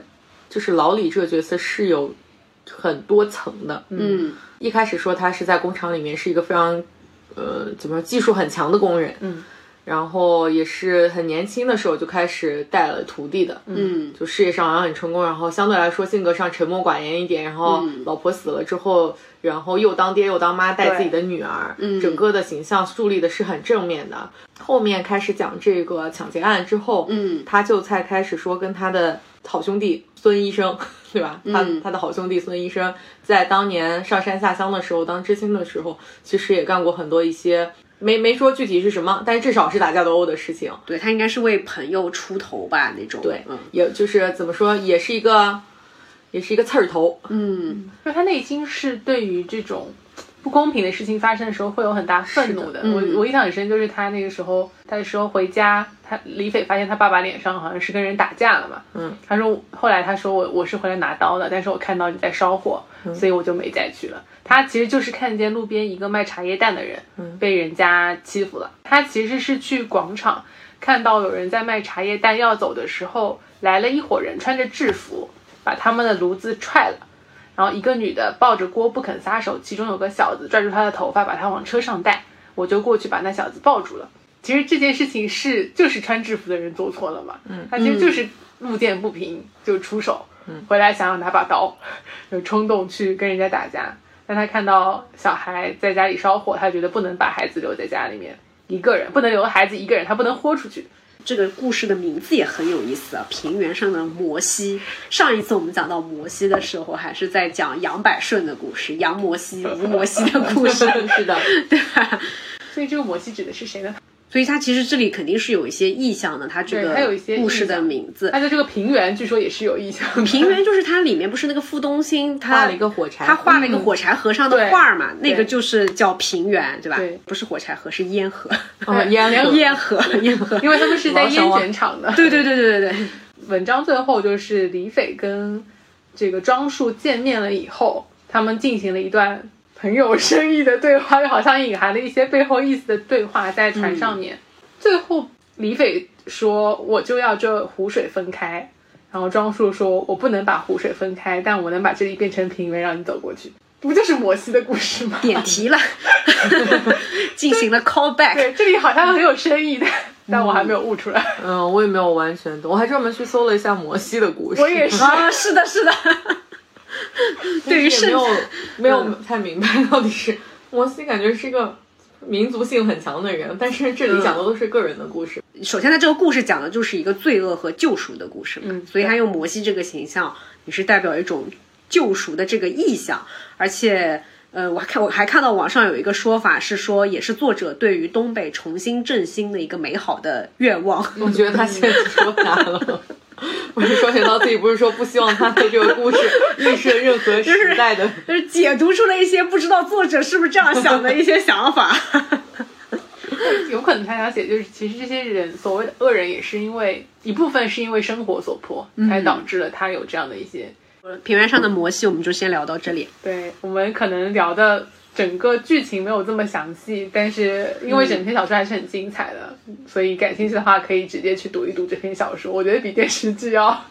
就是老李这个角色是有很多层的。嗯，一开始说他是在工厂里面是一个非常呃怎么说技术很强的工人，嗯，然后也是很年轻的时候就开始带了徒弟的，嗯，就事业上好像很成功，然后相对来说性格上沉默寡言一点，然后老婆死了之后，然后又当爹又当妈带自己的女儿，嗯。整个的形象树立的是很正面的。后面开始讲这个抢劫案之后，嗯，他就才开始说跟他的好兄弟孙医生，*laughs* 对吧？他嗯他的好兄弟孙医生在当年上山下乡的时候，当知青的时候，其实也干过很多一些没没说具体是什么，但是至少是打架斗殴的事情。对他应该是为朋友出头吧那种。对，嗯也就是怎么说，也是一个，也是一个刺儿头。嗯就他内心是对于这种不公平的事情发生的时候会有很大愤怒的。嗯我我印象很深，就是他那个时候，他的时候回家，他李斐发现他爸爸脸上好像是跟人打架了嘛。嗯，他说后来他说我我是回来拿刀的，但是我看到你在烧火，所以我就没再去了。他其实就是看见路边一个卖茶叶蛋的人被人家欺负了，他其实是去广场看到有人在卖茶叶蛋，要走的时候来了一伙人穿着制服，把他们的炉子踹了。然后一个女的抱着锅不肯撒手，其中有个小子拽住她的头发，把她往车上带，我就过去把那小子抱住了。其实这件事情是就是穿制服的人做错了嘛，嗯，他其实就是路见不平就出手，嗯，回来想要拿把刀，有冲动去跟人家打架，但他看到小孩在家里烧火，他觉得不能把孩子留在家里面一个人，不能留孩子一个人，他不能豁出去，这个故事的名字也很有意思啊，平原上的摩西。上一次我们讲到摩西的时候，还是在讲杨百顺的故事，杨摩西、吴摩西的故事，*laughs* 是的，*laughs* 对吧？所以这个摩西指的是谁呢？所以它其实这里肯定是有一些意象的，它这对它有一些个故事的名字。它的这个平原据说也是有意象的，平原就是它里面不是那个傅东兴他画了一个火柴他画了一个火柴盒上的对画嘛，那个就是叫平原，对吧？对不是火柴盒，是烟盒，哦，烟盒烟盒，烟盒。因为他们是在烟卷厂的。对对对对对对，*laughs* 文章最后就是李斐跟这个庄树见面了以后，他们进行了一段很有深意的对话，又好像隐含了一些背后意思的对话在船上面。最后李斐说：“我就要这湖水分开。”然后庄树说：“我不能把湖水分开，但我能把这里变成平原，让你走过去。”不就是摩西的故事吗？*laughs* 点题了，*laughs* 进行了 callback。对，这里好像很有深意的，但我还没有悟出来。嗯，我也没有完全懂，我还专门去搜了一下摩西的故事。我也是啊，是的，是的。*laughs* 对于没有没有太明白到底是摩西，感觉是一个民族性很强的人，但是这里讲的都是个人的故事。首先，他这个故事讲的就是一个罪恶和救赎的故事嘛，嗯所以他用摩西这个形象，也是代表一种救赎的这个意象，而且。呃，我还看我还看到网上有一个说法是说，也是作者对于东北重新振兴的一个美好的愿望。我觉得他现在说啥了？*laughs* 不是双雪涛自己不是说不希望他的这个故事预设任何时代的，就是解读出了一些不知道作者是不是这样想的一些想法。*laughs* 有可能他想写就是，其实这些人所谓的恶人，也是因为一部分是因为生活所迫，才导致了他有这样的一些。平原上的摩西，我们就先聊到这里。对我们可能聊的整个剧情没有这么详细，但是因为整篇小说还是很精彩的，所以感兴趣的话可以直接去读一读这篇小说。我觉得比电视剧要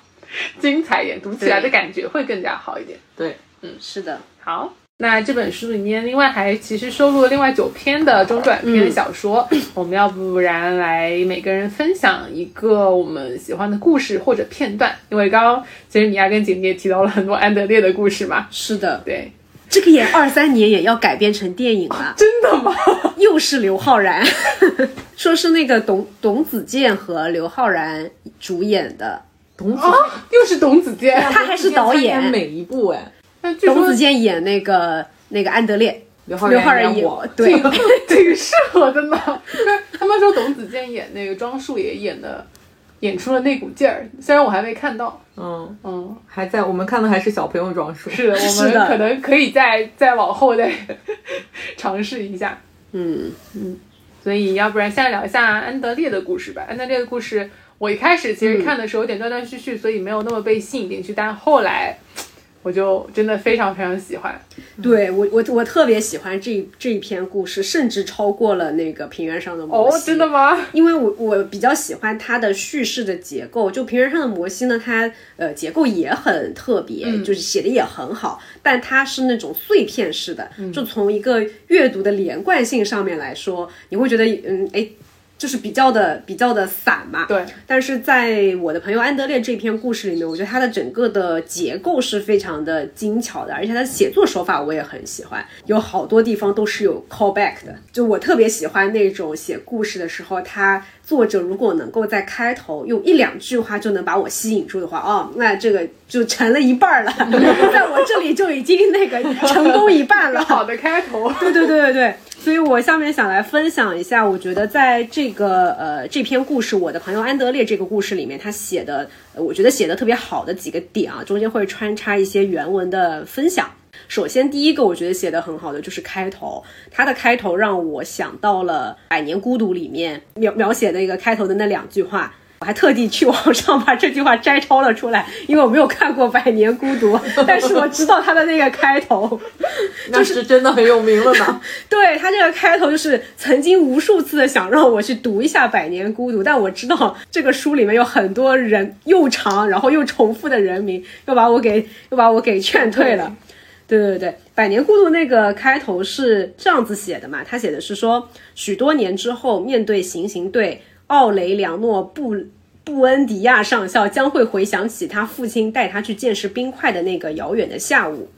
精彩一点，读起来的感觉会更加好一点。对，嗯，是的。好，那这本书里面另外还其实收录了另外九篇的中短篇小说，*coughs* 我们要不然来每个人分享一个我们喜欢的故事或者片段。因为刚刚其实米娅跟姐姐也提到了很多安德烈的故事嘛，是的，对，这个也二三年也要改编成电影了，*laughs* 真的吗？又是刘昊然，*laughs* 说是那个董董子健和刘昊然主演的，董子啊，又是董子健，他还是导演。每一部哎，董子健演那个那个安德烈，刘昊然演然我，*laughs* 对，挺适合的呢。他们说董子健演那个庄树也演的，演出了那股劲儿，虽然我还没看到，嗯，嗯，还在我们看的还是小朋友装束，是的，*laughs* 我们可能可以再再往后再 *laughs* 尝试一下。嗯，所以，要不然先聊一下安德烈的故事吧。安德烈的故事，我一开始其实看的时候有点断断续续，所以没有那么被吸引进去。但后来，我就真的非常非常喜欢。对我我我特别喜欢这这一篇故事，甚至超过了那个平原上的摩西哦，西。真的吗？*laughs* 因为我我比较喜欢它的叙事的结构，就平原上的摩西呢，它呃结构也很特别，就是写的也很好，但它是那种碎片式的，就从一个阅读的连贯性上面来说，你会觉得嗯哎。就是比较的比较的散嘛，对。但是在我的朋友安德烈这篇故事里面，我觉得他的整个的结构是非常的精巧的，而且他的写作手法我也很喜欢，有好多地方都是有 callback 的。就我特别喜欢那种写故事的时候，他作者如果能够在开头用一两句话就能把我吸引住的话，哦，那这个就成了一半了，*laughs* 在我这里就已经那个成功一半了。好的开头。对对对对对，所以我下面想来分享一下，我觉得在这个呃这篇故事，我的朋友安德烈这个故事里面，他写的，呃我觉得写的特别好的几个点啊，中间会穿插一些原文的分享。首先，第一个我觉得写的很好的就是开头，它的开头让我想到了《百年孤独》里面描描写那个开头的那两句话。我还特地去网上把这句话摘抄了出来，因为我没有看过《百年孤独》，*laughs* 但是我知道它的那个开头，*laughs* 那是真的很有名了呢。*laughs* 对他这个开头就是曾经无数次的想让我去读一下《百年孤独》，但我知道这个书里面有很多人又长然后又重复的人名，又把我给又把我给劝退了。对对对，《百年孤独》那个开头是这样子写的嘛？他写的是说，许多年之后，面对行刑队，奥雷良诺布布恩迪亚上校将会回想起他父亲带他去见识冰块的那个遥远的下午。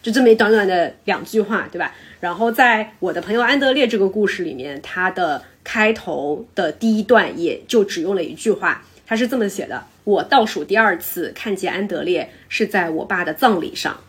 就这么一短短的两句话，对吧？然后在我的朋友安德烈这个故事里面，他的开头的第一段也就只用了一句话，他是这么写的：我倒数第二次看见安德烈是在我爸的葬礼上。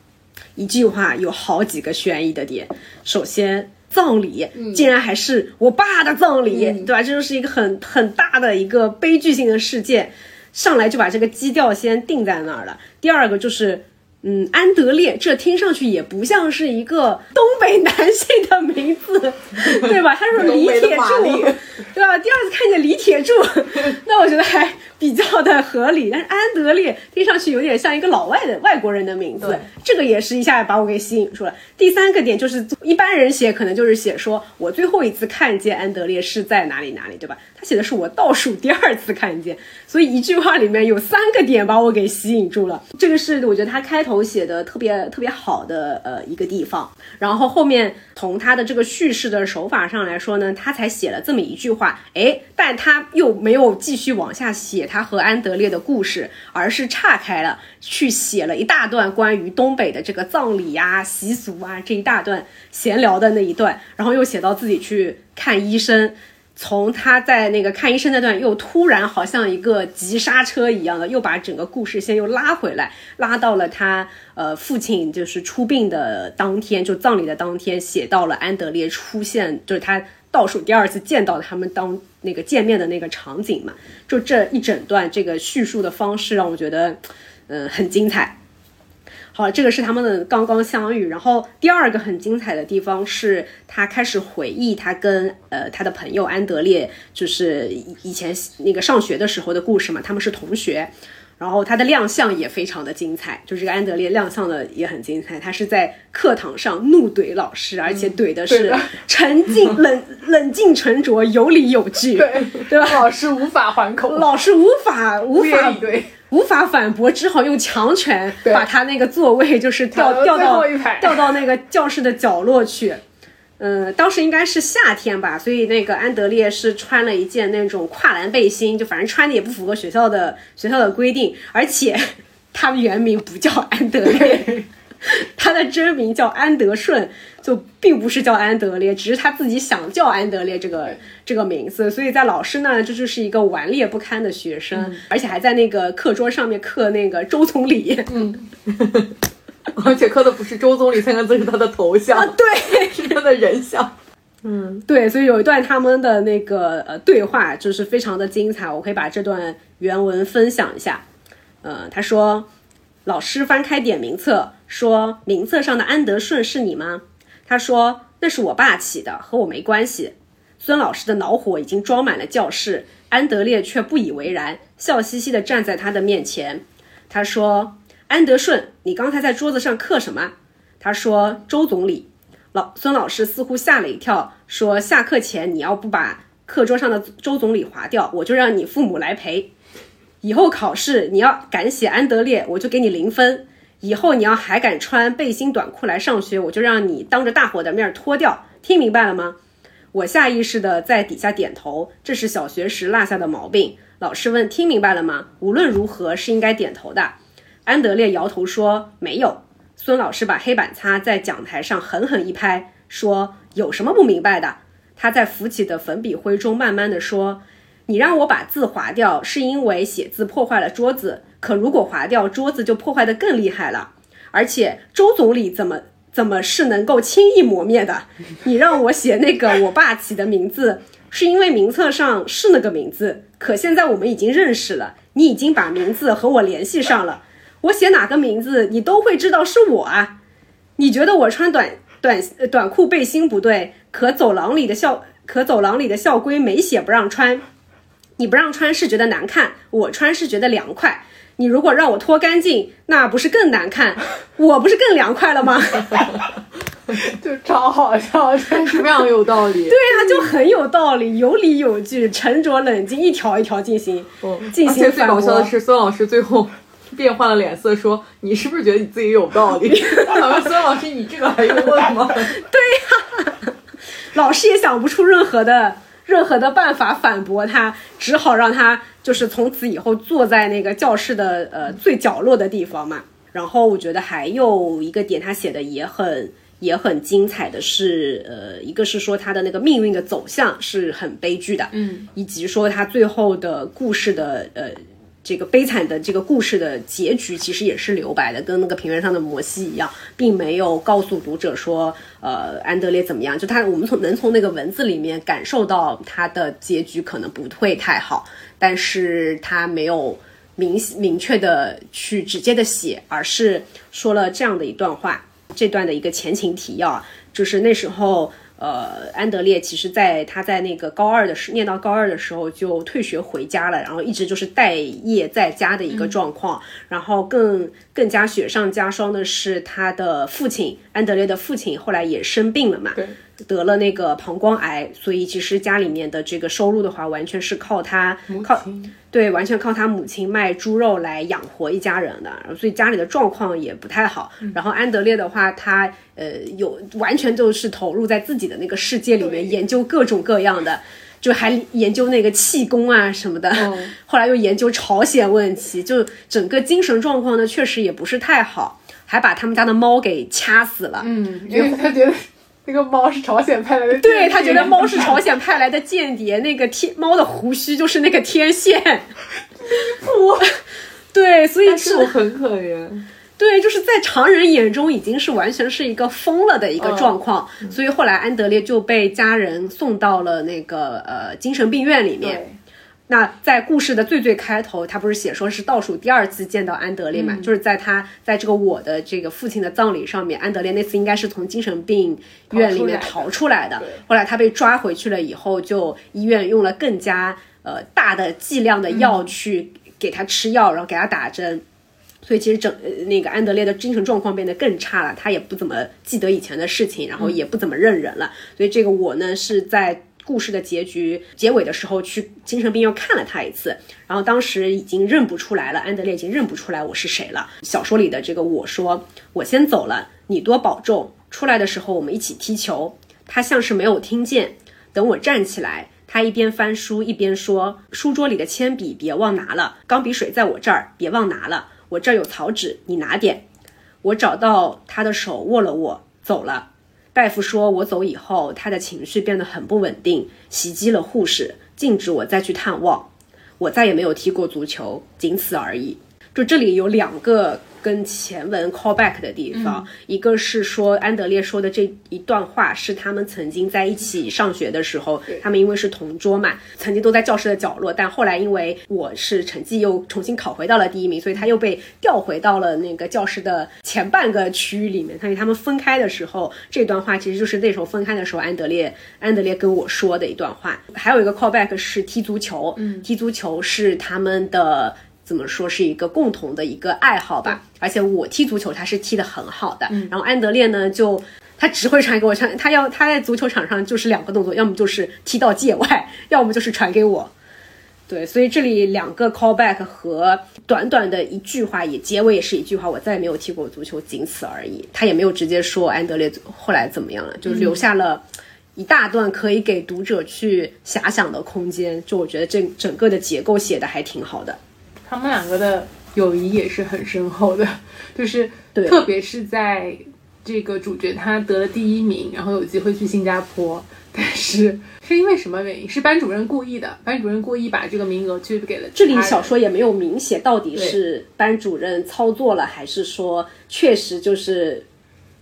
一句话有好几个悬疑的点。首先，葬礼竟然还是我爸的葬礼，对吧？这就是一个很很大的一个悲剧性的事件，上来就把这个基调先定在那儿了。第二个就是。嗯，安德烈，这听上去也不像是一个东北男性的名字，*laughs* 对吧？他是李铁柱，*laughs* 对吧？第二次看见李铁柱，*laughs* 那我觉得还比较的合理。但是安德烈听上去有点像一个老外的外国人的名字，这个也是一下把我给吸引住了。第三个点就是一般人写可能就是写说我最后一次看见安德烈是在哪里哪里，对吧？写的是我倒数第二次看见，所以一句话里面有三个点把我给吸引住了。这个是我觉得他开头写的特别特别好的呃一个地方。然后后面从他的这个叙事的手法上来说呢，他才写了这么一句话，哎，但他又没有继续往下写他和安德烈的故事，而是岔开了去写了一大段关于东北的这个葬礼呀、习俗啊这一大段闲聊的那一段，然后又写到自己去看医生。从他在那个看医生那段，又突然好像一个急刹车一样的，又把整个故事线又拉回来，拉到了他呃父亲就是出殡的当天，就葬礼的当天，写到了安德烈出现，就是他倒数第二次见到他们当那个见面的那个场景嘛，就这一整段这个叙述的方式让我觉得，嗯，很精彩。好，这个是他们的刚刚相遇。然后第二个很精彩的地方是他开始回忆他跟呃他的朋友安德烈，就是以前那个上学的时候的故事嘛。他们是同学，然后他的亮相也非常的精彩，就是这个安德烈亮相的也很精彩。他是在课堂上怒怼老师，而且怼的是沉静、冷冷静、沉着、有理有据，对对吧？老师无法还口，老师无法无法对。无法反驳，只好用强权把他那个座位就是调调到调到那个教室的角落去。嗯，当时应该是夏天吧，所以那个安德烈是穿了一件那种跨栏背心，就反正穿的也不符合学校的学校的规定，而且他原名不叫安德烈。*laughs* 他的真名叫安德顺，就并不是叫安德烈，只是他自己想叫安德烈这个这个名字，所以在老师那这就是一个顽劣不堪的学生，而且还在那个课桌上面刻那个周总理，嗯，*laughs* 而且刻的不是周总理三个字，是他的头像。啊，对，是他的人像，嗯，对，所以有一段他们的那个呃对话就是非常的精彩，我可以把这段原文分享一下，呃，他说。老师翻开点名册，说：“名册上的安德顺是你吗？”他说：“那是我爸起的，和我没关系。”孙老师的恼火已经装满了教室，安德烈却不以为然，笑嘻嘻地站在他的面前。他说：“安德顺，你刚才在桌子上刻什么？”他说：“周总理。”老孙老师似乎吓了一跳，说：“下课前你要不把课桌上的周总理划掉，我就让你父母来赔。”以后考试你要敢写安德烈，我就给你零分。以后你要还敢穿背心短裤来上学，我就让你当着大伙的面脱掉。听明白了吗？我下意识的在底下点头，这是小学时落下的毛病。老师问：听明白了吗？无论如何是应该点头的。安德烈摇头说：没有。孙老师把黑板擦在讲台上狠狠一拍，说：有什么不明白的？他在浮起的粉笔灰中慢慢的说。你让我把字划掉，是因为写字破坏了桌子。可如果划掉桌子，就破坏的更厉害了。而且周总理怎么怎么是能够轻易磨灭的？你让我写那个我爸起的名字，是因为名册上是那个名字。可现在我们已经认识了，你已经把名字和我联系上了。我写哪个名字，你都会知道是我啊。你觉得我穿短短短裤背心不对？可走廊里的校可走廊里的校规没写不让穿。你不让穿是觉得难看，我穿是觉得凉快。你如果让我脱干净，那不是更难看？我不是更凉快了吗？*laughs* 就超好笑，真是非常有道理。*laughs* 对呀，就很有道理，有理有据，沉着冷静，一条一条进行。进行最搞笑的是，孙老师最后变换了脸色，说：“你是不是觉得你自己有道理？” *laughs* 孙老师，你这个还用问吗？对呀，老师也想不出任何的。任何的办法反驳他，只好让他就是从此以后坐在那个教室的呃最角落的地方嘛。然后我觉得还有一个点，他写的也很也很精彩的是，呃，一个是说他的那个命运的走向是很悲剧的，嗯，以及说他最后的故事的呃。这个悲惨的这个故事的结局其实也是留白的，跟那个平原上的摩西一样，并没有告诉读者说，呃，安德烈怎么样。就他，我们从能从那个文字里面感受到他的结局可能不会太好，但是他没有明明确的去直接的写，而是说了这样的一段话。这段的一个前情提要，就是那时候。呃，安德烈其实在他在那个高二的时念到高二的时候就退学回家了，然后一直就是待业在家的一个状况。然后更更加雪上加霜的是，他的父亲安德烈的父亲后来也生病了嘛，得了那个膀胱癌，所以其实家里面的这个收入的话，完全是靠他靠。对，完全靠他母亲卖猪肉来养活一家人的，所以家里的状况也不太好。然后安德烈的话，他呃有完全就是投入在自己的那个世界里面，研究各种各样的，就还研究那个气功啊什么的。*laughs* 后来又研究朝鲜问题，就整个精神状况呢，确实也不是太好，还把他们家的猫给掐死了。嗯，因为他觉得。那个猫是朝鲜派来的，对他觉得猫是朝鲜派来的间谍，那个天猫的胡须就是那个天线，离谱，对，所以是很可怜。对，就是在常人眼中已经是完全是一个疯了的一个状况，所以后来安德烈就被家人送到了那个呃精神病院里面。那在故事的最最开头，他不是写说是倒数第二次见到安德烈嘛？就是在他在这个我的这个父亲的葬礼上面，安德烈那次应该是从精神病院里面逃出来的。后来他被抓回去了以后，就医院用了更加呃大的剂量的药去给他吃药，然后给他打针。所以其实整那个安德烈的精神状况变得更差了，他也不怎么记得以前的事情，然后也不怎么认人了。所以这个我呢是在。故事的结局结尾的时候，去精神病院看了他一次，然后当时已经认不出来了，安德烈已经认不出来我是谁了。小说里的这个我说：“我先走了，你多保重。”出来的时候我们一起踢球，他像是没有听见。等我站起来，他一边翻书一边说：“书桌里的铅笔别忘拿了，钢笔水在我这儿，别忘拿了。我这儿有草纸，你拿点。”我找到他的手，握了握，走了。大夫说，我走以后，他的情绪变得很不稳定，袭击了护士，禁止我再去探望。我再也没有踢过足球，仅此而已。就这里有两个。跟前文 call back 的地方，一个是说安德烈说的这一段话是他们曾经在一起上学的时候，他们因为是同桌嘛，曾经都在教室的角落，但后来因为我是成绩又重新考回到了第一名，所以他又被调回到了那个教室的前半个区域里面。所以他们分开的时候，这段话其实就是那时候分开的时候，安德烈安德烈跟我说的一段话。还有一个 call back 是踢足球，踢足球是他们的。怎么说是一个共同的一个爱好吧，而且我踢足球他是踢得很好的，然后安德烈呢就他只会传给我传，他要他在足球场上就是两个动作，要么就是踢到界外，要么就是传给我。对，所以这里两个 callback 和短短的一句话，也结尾也是一句话，我再也没有踢过足球，仅此而已。他也没有直接说安德烈后来怎么样了，就留下了一大段可以给读者去遐想的空间。就我觉得这整个的结构写的还挺好的。他们两个的友谊也是很深厚的，*laughs* 就是特别是在这个主角他得了第一名，然后有机会去新加坡，但是 *laughs* 是因为什么原因？是班主任故意的，班主任故意把这个名额去给了。这里小说也没有明写到底是班主任操作了，还是说确实就是，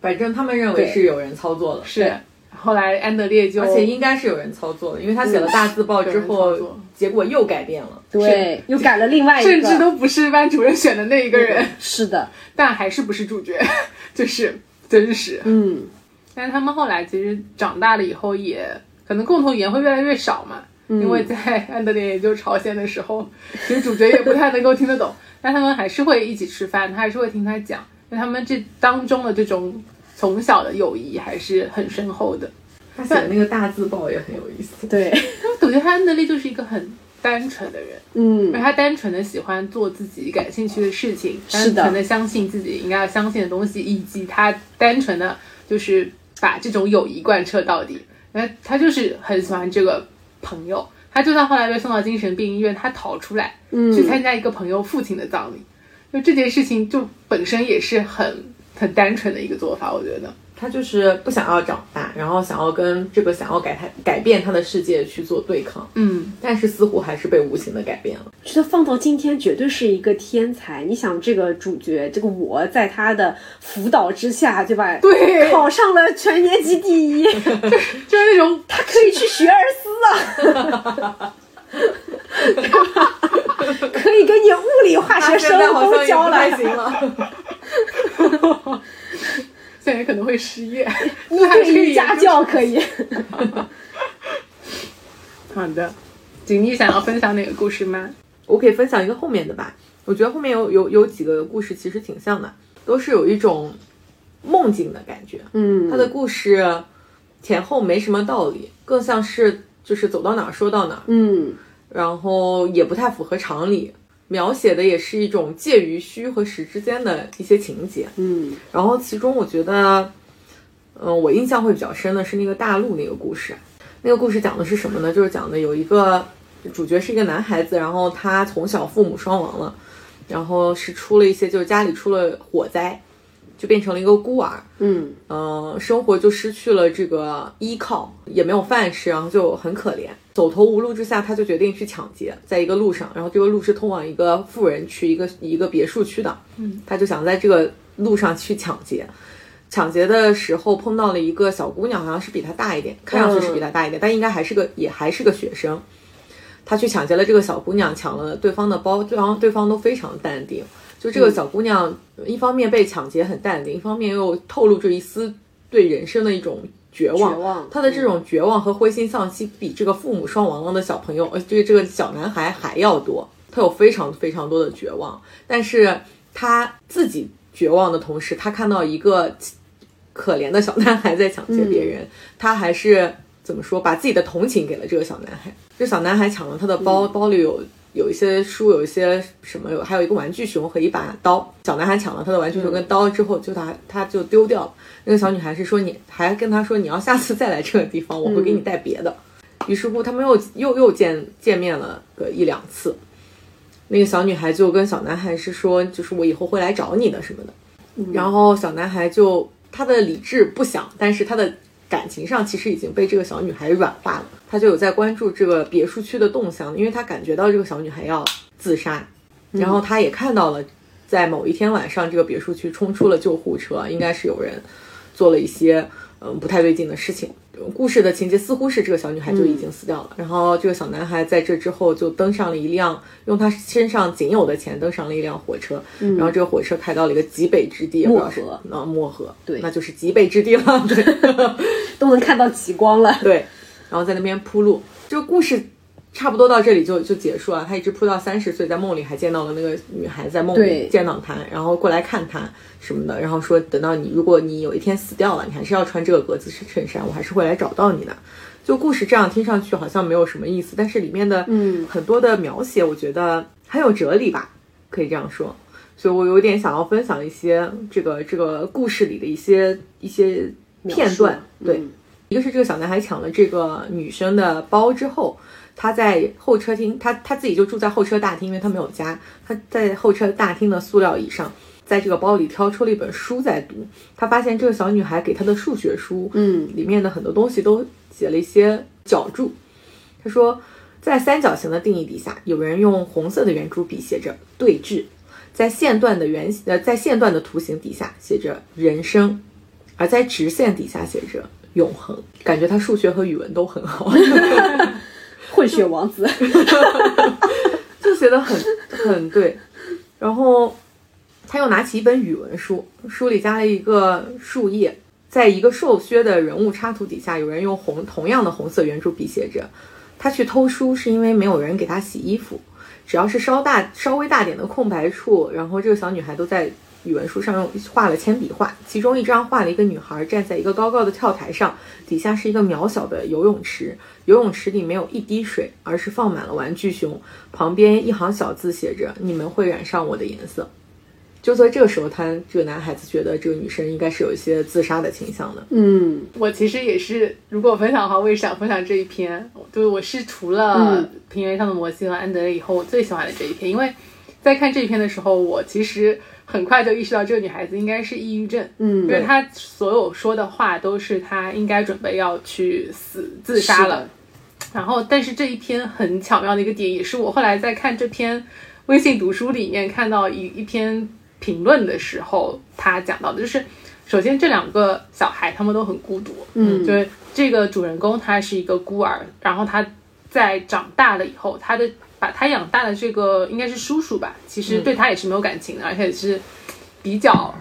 反正他们认为是有人操作了。是。后来安德烈就，而且应该是有人操作的，因为他写了大字报之后，结果又改变了，对，又改了另外一个，甚至都不是班主任选的那一个人，是的，*laughs* 但还是不是主角，*laughs* 就是真实，嗯，但是他们后来其实长大了以后，也可能共同语言会越来越少嘛，因为在安德烈研究朝鲜的时候，*laughs* 其实主角也不太能够听得懂，但他们还是会一起吃饭，他还是会听他讲，因为他们这当中的这种。从小的友谊还是很深厚的。他写的那个大字报也很有意思。对，我觉得他能力就是一个很单纯的人。嗯，他单纯的喜欢做自己感兴趣的事情，单纯的相信自己应该要相信的东西，以及他单纯的就是把这种友谊贯彻到底。那他就是很喜欢这个朋友。他就算后来被送到精神病医院，他逃出来，嗯，去参加一个朋友父亲的葬礼，就这件事情就本身也是很。很单纯的一个做法，我觉得他就是不想要长大，然后想要跟这个想要改他改变他的世界去做对抗，嗯，但是似乎还是被无情的改变了。觉得放到今天绝对是一个天才。你想，这个主角这个我在他的辅导之下，对吧？对，考上了全年级第一，*laughs* 就是那种他可以去学而思啊，*laughs* 可以给你物理、化学、生物都教了，行了。*laughs* 现在可能会失业，*laughs* 一对一家教可以。好的，锦觅想要分享哪个故事吗？我可以分享一个后面的吧。我觉得后面有有有几个故事其实挺像的，都是有一种梦境的感觉。嗯，他的故事前后没什么道理，更像是就是走到哪说到哪。嗯，然后也不太符合常理。描写的也是一种介于虚和实之间的一些情节，嗯，然后其中我觉得，嗯，我印象会比较深的是那个大陆那个故事，那个故事讲的是什么呢？就是讲的有一个主角是一个男孩子，然后他从小父母双亡了，然后是出了一些就是家里出了火灾。就变成了一个孤儿，嗯嗯，生活就失去了这个依靠，也没有饭吃，然后就很可怜，走投无路之下，他就决定去抢劫，在一个路上，然后这个路是通往一个富人区，一个一个别墅区的，嗯，他就想在这个路上去抢劫。抢劫的时候碰到了一个小姑娘，好像是比他大一点，看上去是比他大一点，但应该还是个也还是个学生。他去抢劫了这个小姑娘，抢了对方的包，对方对方都非常淡定。就这个小姑娘，一方面被抢劫很淡定，一方面又透露着一丝对人生的一种绝望。绝望她的这种绝望和灰心丧气，比这个父母双亡了的小朋友，呃，这个这个小男孩还要多。他有非常非常多的绝望，但是他自己绝望的同时，他看到一个可怜的小男孩在抢劫别人，他还是怎么说，把自己的同情给了这个小男孩。这小男孩抢了他的包，包里有有一些书，有一些什么，有还有一个玩具熊和一把刀。小男孩抢了他的玩具熊跟刀之后，就他他就丢掉了。那个小女孩是说，你还跟他说，你要下次再来这个地方，我会给你带别的。于是乎，他们又又又见见面了个一两次。那个小女孩就跟小男孩是说，就是我以后会来找你的什么的。然后小男孩就他的理智不想，但是他的感情上其实已经被这个小女孩软化了。他就有在关注这个别墅区的动向，因为他感觉到这个小女孩要自杀，然后他也看到了，在某一天晚上，这个别墅区冲出了救护车，应该是有人做了一些嗯不太对劲的事情。故事的情节似乎是这个小女孩就已经死掉了，然后这个小男孩在这之后就登上了一辆用他身上仅有的钱登上了一辆火车，然后这个火车开到了一个极北之地，漠河啊漠河，对那就是极北之地了，对。*laughs* 都能看到极光了。对，然后在那边铺路。这个故事差不多到这里就就结束了。他一直铺到三十岁，在梦里还见到了那个女孩，在梦里见到他，然后过来看他什么的，然后说等到你如果你有一天死掉了，你还是要穿这个格子衬衫，我还是会来找到你的。就故事这样听上去好像没有什么意思，但是里面的嗯很多的描写，我觉得很有哲理吧，可以这样说。所以我有点想要分享一些这个这个故事里的一些一些片段，对。嗯一个是这个小男孩抢了这个女生的包之后，他在候车厅，他他自己就住在候车大厅，因为他没有家，他在候车大厅的塑料椅上，在这个包里挑出了一本书在读。他发现这个小女孩给他的数学书，嗯里面的很多东西都写了一些脚注。他说，在三角形的定义底下，有人用红色的圆珠笔写着“对峙”；在线段的圆呃，在线段的图形底下写着“人生”，而在直线底下写着“永恒”。感觉他数学和语文都很好，*laughs* 混血王子，*laughs* 就写的很很对。然后他又拿起一本语文书，书里加了一个树叶，在一个瘦削的人物插图底下，有人用红同样的红色圆珠笔写着：“他去偷书是因为没有人给他洗衣服。”只要是稍大稍微大点的空白处，然后这个小女孩都在语文书上用画了铅笔画，其中一张画了一个女孩站在一个高高的跳台上，底下是一个渺小的游泳池，游泳池里没有一滴水，而是放满了玩具熊，旁边一行小字写着：“你们会染上我的颜色。”就在这个时候，他这个男孩子觉得这个女生应该是有一些自杀的倾向的。嗯我其实也是，如果分享的话，我也想分享这一篇。对，我是除了嗯《平原上的摩西》和《安德烈》以后，我最喜欢的这一篇，因为在看这一篇的时候，我其实很快就意识到这个女孩子应该是抑郁症。嗯因为她所有说的话都是她应该准备要去死自杀了。然后，但是这一篇很巧妙的一个点，也是我后来在看这篇微信读书里面看到一一篇评论的时候，他讲到的就是，首先这两个小孩他们都很孤独，嗯就是这个主人公他是一个孤儿，然后他在长大了以后，他的把他养大的这个应该是叔叔吧，其实对他也是没有感情的，而且是比较。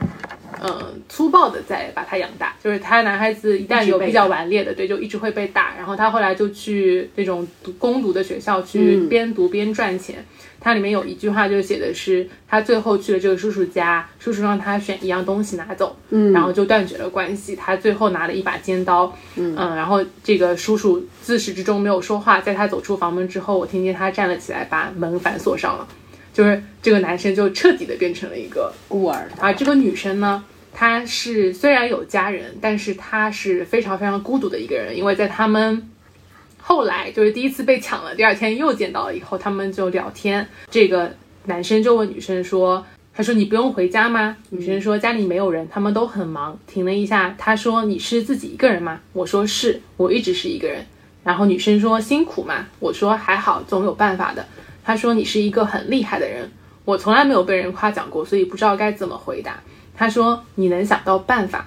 嗯，粗暴的在把他养大，就是他男孩子一旦有比较顽劣的，对，就一直会被打。然后他后来就去那种读攻读的学校去嗯边读边赚钱。它里面有一句话就写的是，他最后去了这个叔叔家，叔叔让他选一样东西拿走，嗯然后就断绝了关系。他最后拿了一把尖刀，嗯然后这个叔叔自始至终没有说话。在他走出房门之后，我听见他站了起来，把门反锁上了。就是这个男生就彻底的变成了一个孤儿，而这个女生呢，她是虽然有家人，但是她是非常非常孤独的一个人，因为在他们后来就是第一次被抢了，第二天又见到了以后，他们就聊天。这个男生就问女生说：“他说你不用回家吗？”女生说：“家里没有人，他们都很忙。”停了一下，他说：“你是自己一个人吗？”我说：“是，我一直是一个人。”然后女生说：“辛苦吗？”我说：“还好，总有办法的。”他说：“你是一个很厉害的人。”我从来没有被人夸奖过，所以不知道该怎么回答。他说你能想到办法。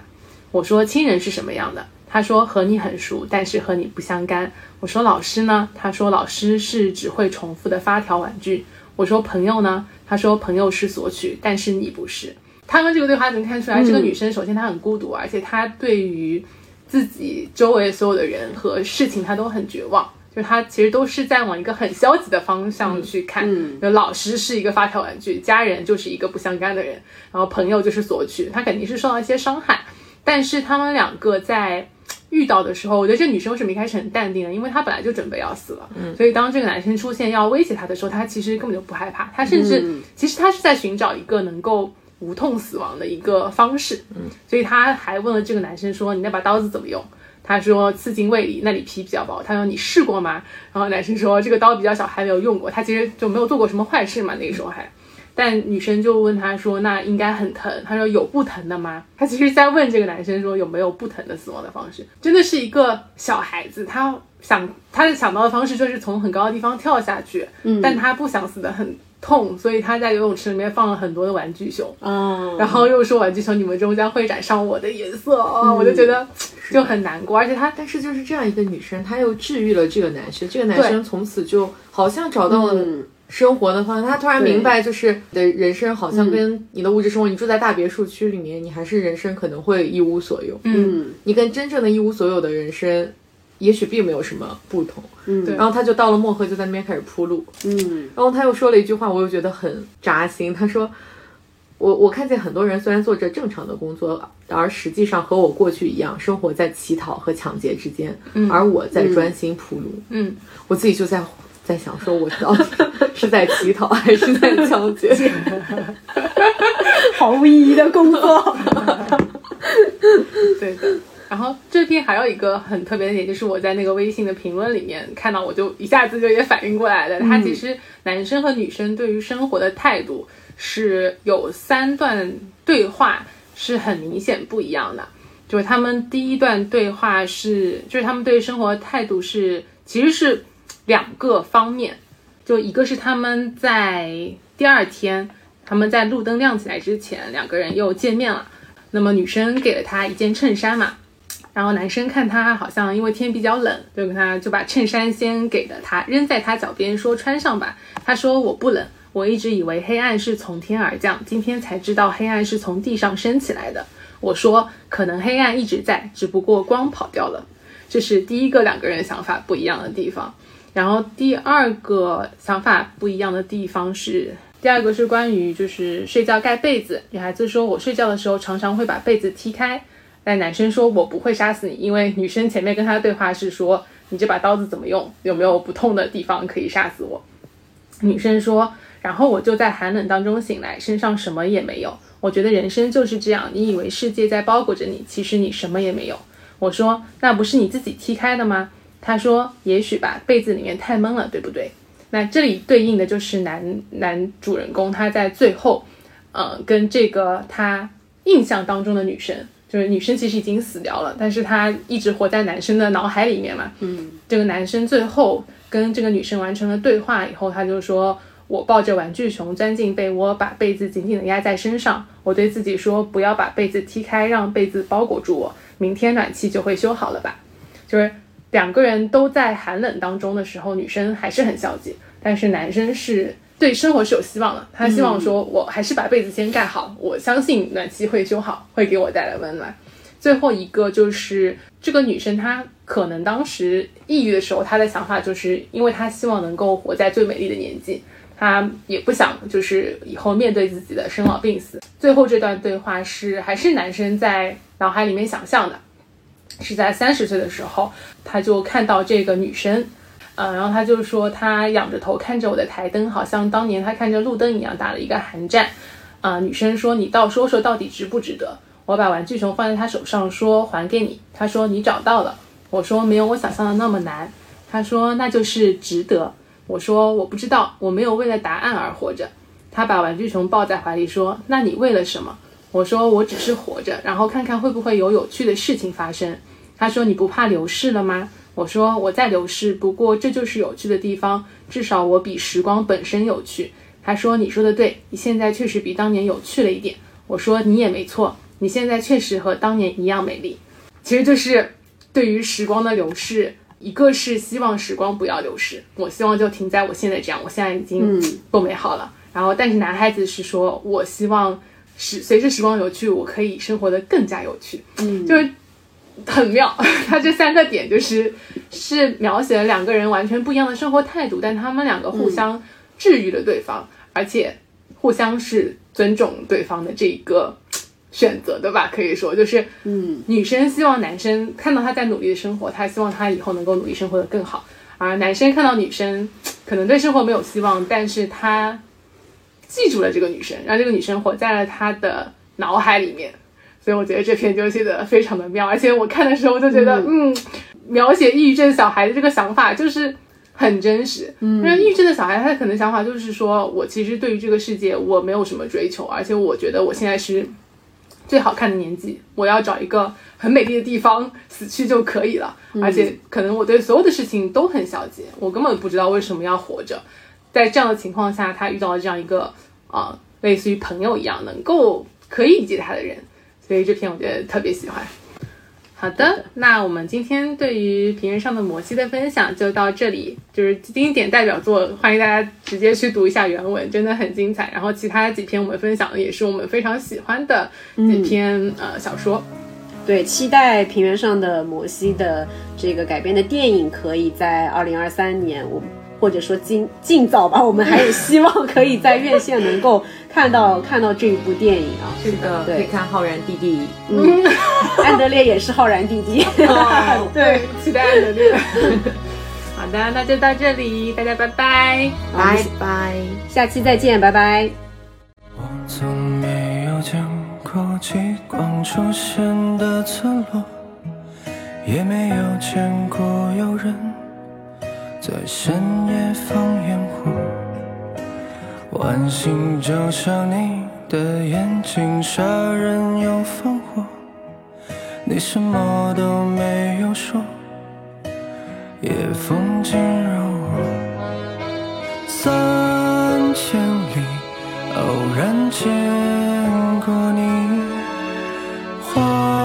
我说亲人是什么样的？他说和你很熟，但是和你不相干。我说老师呢？他说老师是只会重复的发条玩具。我说朋友呢？他说朋友是索取，但是你不是。他们这个对话能看出来，这个女生首先她很孤独，而且她对于自己周围所有的人和事情，她都很绝望。就她其实都是在往一个很消极的方向去看。就老师是一个发条玩具，家人就是一个不相干的人，然后朋友就是索取，她肯定是受到一些伤害。但是他们两个在。遇到的时候，我觉得这女生为什么一开始很淡定呢？因为她本来就准备要死了，所以当这个男生出现要威胁她的时候，她其实根本就不害怕，她甚至其实她是在寻找一个能够无痛死亡的一个方式，所以她还问了这个男生说：“你那把刀子怎么用？”他说：“刺进胃里，那里皮比较薄。”他说：“你试过吗？”然后男生说：“这个刀比较小，还没有用过。”他其实就没有做过什么坏事嘛，那个时候还。但女生就问他说：“那应该很疼。”他说：“有不疼的吗？”他其实在问这个男生说：“有没有不疼的死亡的方式？”真的是一个小孩子，他想他想到的方式就是从很高的地方跳下去，嗯，但他不想死的很痛，所以他在游泳池里面放了很多的玩具熊，嗯，然后又说玩具熊你们终将会染上我的颜色，我就觉得就很难过。而且他，但是就是这样一个女生，她又治愈了这个男生，这个男生从此就好像找到了。生活的方向，他突然明白，就是的人生好像跟你的物质生活，你住在大别墅区里面，你还是人生可能会一无所有。嗯，你跟真正的一无所有的人生，也许并没有什么不同。嗯，然后他就到了漠河，就在那边开始铺路。嗯，然后他又说了一句话，我又觉得很扎心。他说：“我我看见很多人虽然做着正常的工作，而实际上和我过去一样，生活在乞讨和抢劫之间，嗯而我在专心铺路。”嗯，我自己就在。在想说，我到底 *laughs* 是在乞讨还是在抢劫？*laughs* 毫无意义的工作。*laughs* 对的。然后这篇还有一个很特别的点，就是我在那个微信的评论里面看到，我就一下子就也反应过来了。他其实男生和女生对于生活的态度是有三段对话是很明显不一样的。就是他们第一段对话是，就是他们对生活态度是，其实是。两个方面，就一个是他们在第二天，他们在路灯亮起来之前，两个人又见面了。那么女生给了他一件衬衫嘛，然后男生看他好像因为天比较冷，就跟他就把衬衫先给了他，扔在他脚边说穿上吧。他说我不冷，我一直以为黑暗是从天而降，今天才知道黑暗是从地上升起来的。我说可能黑暗一直在，只不过光跑掉了。这是第一个两个人想法不一样的地方。然后第二个想法不一样的地方是，第二个是关于就是睡觉盖被子。女孩子说，我睡觉的时候常常会把被子踢开，但男生说我不会杀死你，因为女生前面跟他对话是说，你这把刀子怎么用，有没有不痛的地方可以杀死我？女生说，然后我就在寒冷当中醒来，身上什么也没有。我觉得人生就是这样，你以为世界在包裹着你，其实你什么也没有。我说，那不是你自己踢开的吗？他说：“也许吧，被子里面太闷了，对不对？那这里对应的就是男男主人公，他在最后，呃，跟这个他印象当中的女生，就是女生其实已经死掉了，但是他一直活在男生的脑海里面嘛。嗯，这个男生最后跟这个女生完成了对话以后，他就说：我抱着玩具熊钻进被窝，把被子紧紧的压在身上。我对自己说：不要把被子踢开，让被子包裹住我。明天暖气就会修好了吧？就是。”两个人都在寒冷当中的时候，女生还是很消极，但是男生是对生活是有希望的。他希望说，我还是把被子先盖好，我相信暖气会修好，会给我带来温暖。最后一个就是这个女生，她可能当时抑郁的时候，她的想法就是因为她希望能够活在最美丽的年纪，她也不想就是以后面对自己的生老病死。最后这段对话是还是男生在脑海里面想象的。是在三十岁的时候，他就看到这个女生，呃，然后他就说他仰着头看着我的台灯，好像当年他看着路灯一样，打了一个寒战。啊，女生说你倒说说到底值不值得？我把玩具熊放在他手上，说还给你。他说你找到了。我说没有我想象的那么难。他说那就是值得。我说我不知道，我没有为了答案而活着。他把玩具熊抱在怀里说，那你为了什么？我说我只是活着，然后看看会不会有有趣的事情发生。他说你不怕流逝了吗？我说我在流逝，不过这就是有趣的地方，至少我比时光本身有趣。他说你说的对，你现在确实比当年有趣了一点。我说你也没错，你现在确实和当年一样美丽。其实就是对于时光的流逝，一个是希望时光不要流逝，我希望就停在我现在这样，我现在已经够美好了。然后，但是男孩子是说，我希望时随着时光流去，我可以生活的更加有趣。嗯，就是很妙。*laughs* 他这三个点就是是描写了两个人完全不一样的生活态度，但他们两个互相治愈了对方，而且互相是。尊重对方的这个选择的吧，可以说就是，嗯，女生希望男生看到他在努力的生活，她希望他以后能够努力生活的更好，而男生看到女生可能对生活没有希望，但是他记住了这个女生，让这个女生活在了他的脑海里面，所以我觉得这篇就写的非常的妙，而且我看的时候就觉得，嗯，描写抑郁症小孩的这个想法就是。很真实，因为抑郁症的小孩，他可能想法就是说，我其实对于这个世界我没有什么追求，而且我觉得我现在是最好看的年纪，我要找一个很美丽的地方死去就可以了。而且可能我对所有的事情都很消极，我根本不知道为什么要活着。在这样的情况下，他遇到了这样一个啊，类似于朋友一样能够可以理解他的人，所以这篇我觉得特别喜欢。好的，那我们今天对于平原上的摩西的分享就到这里，就是经典代表作，欢迎大家直接去读一下原文，真的很精彩。然后其他几篇我们分享的也是我们非常喜欢的几篇呃小说。对，期待平原上的摩西的这个改编的电影，可以在二零二三年我。或者说尽尽早吧，我们还有希望可以在院线能够看到 *laughs* 看到这一部电影啊！是的，可以看浩然弟弟，嗯，安德烈也是浩然弟弟 *laughs* *laughs* 对，期待安德烈。好的，那就到这里，大家拜拜，拜拜，下期再见，拜拜。我从没有见过极光出现的村落，也没有见过有人。在深夜放烟火，晚星就像你的眼睛，杀人又放火。你什么都没有说，夜风惊扰我。三千里偶然见过你，花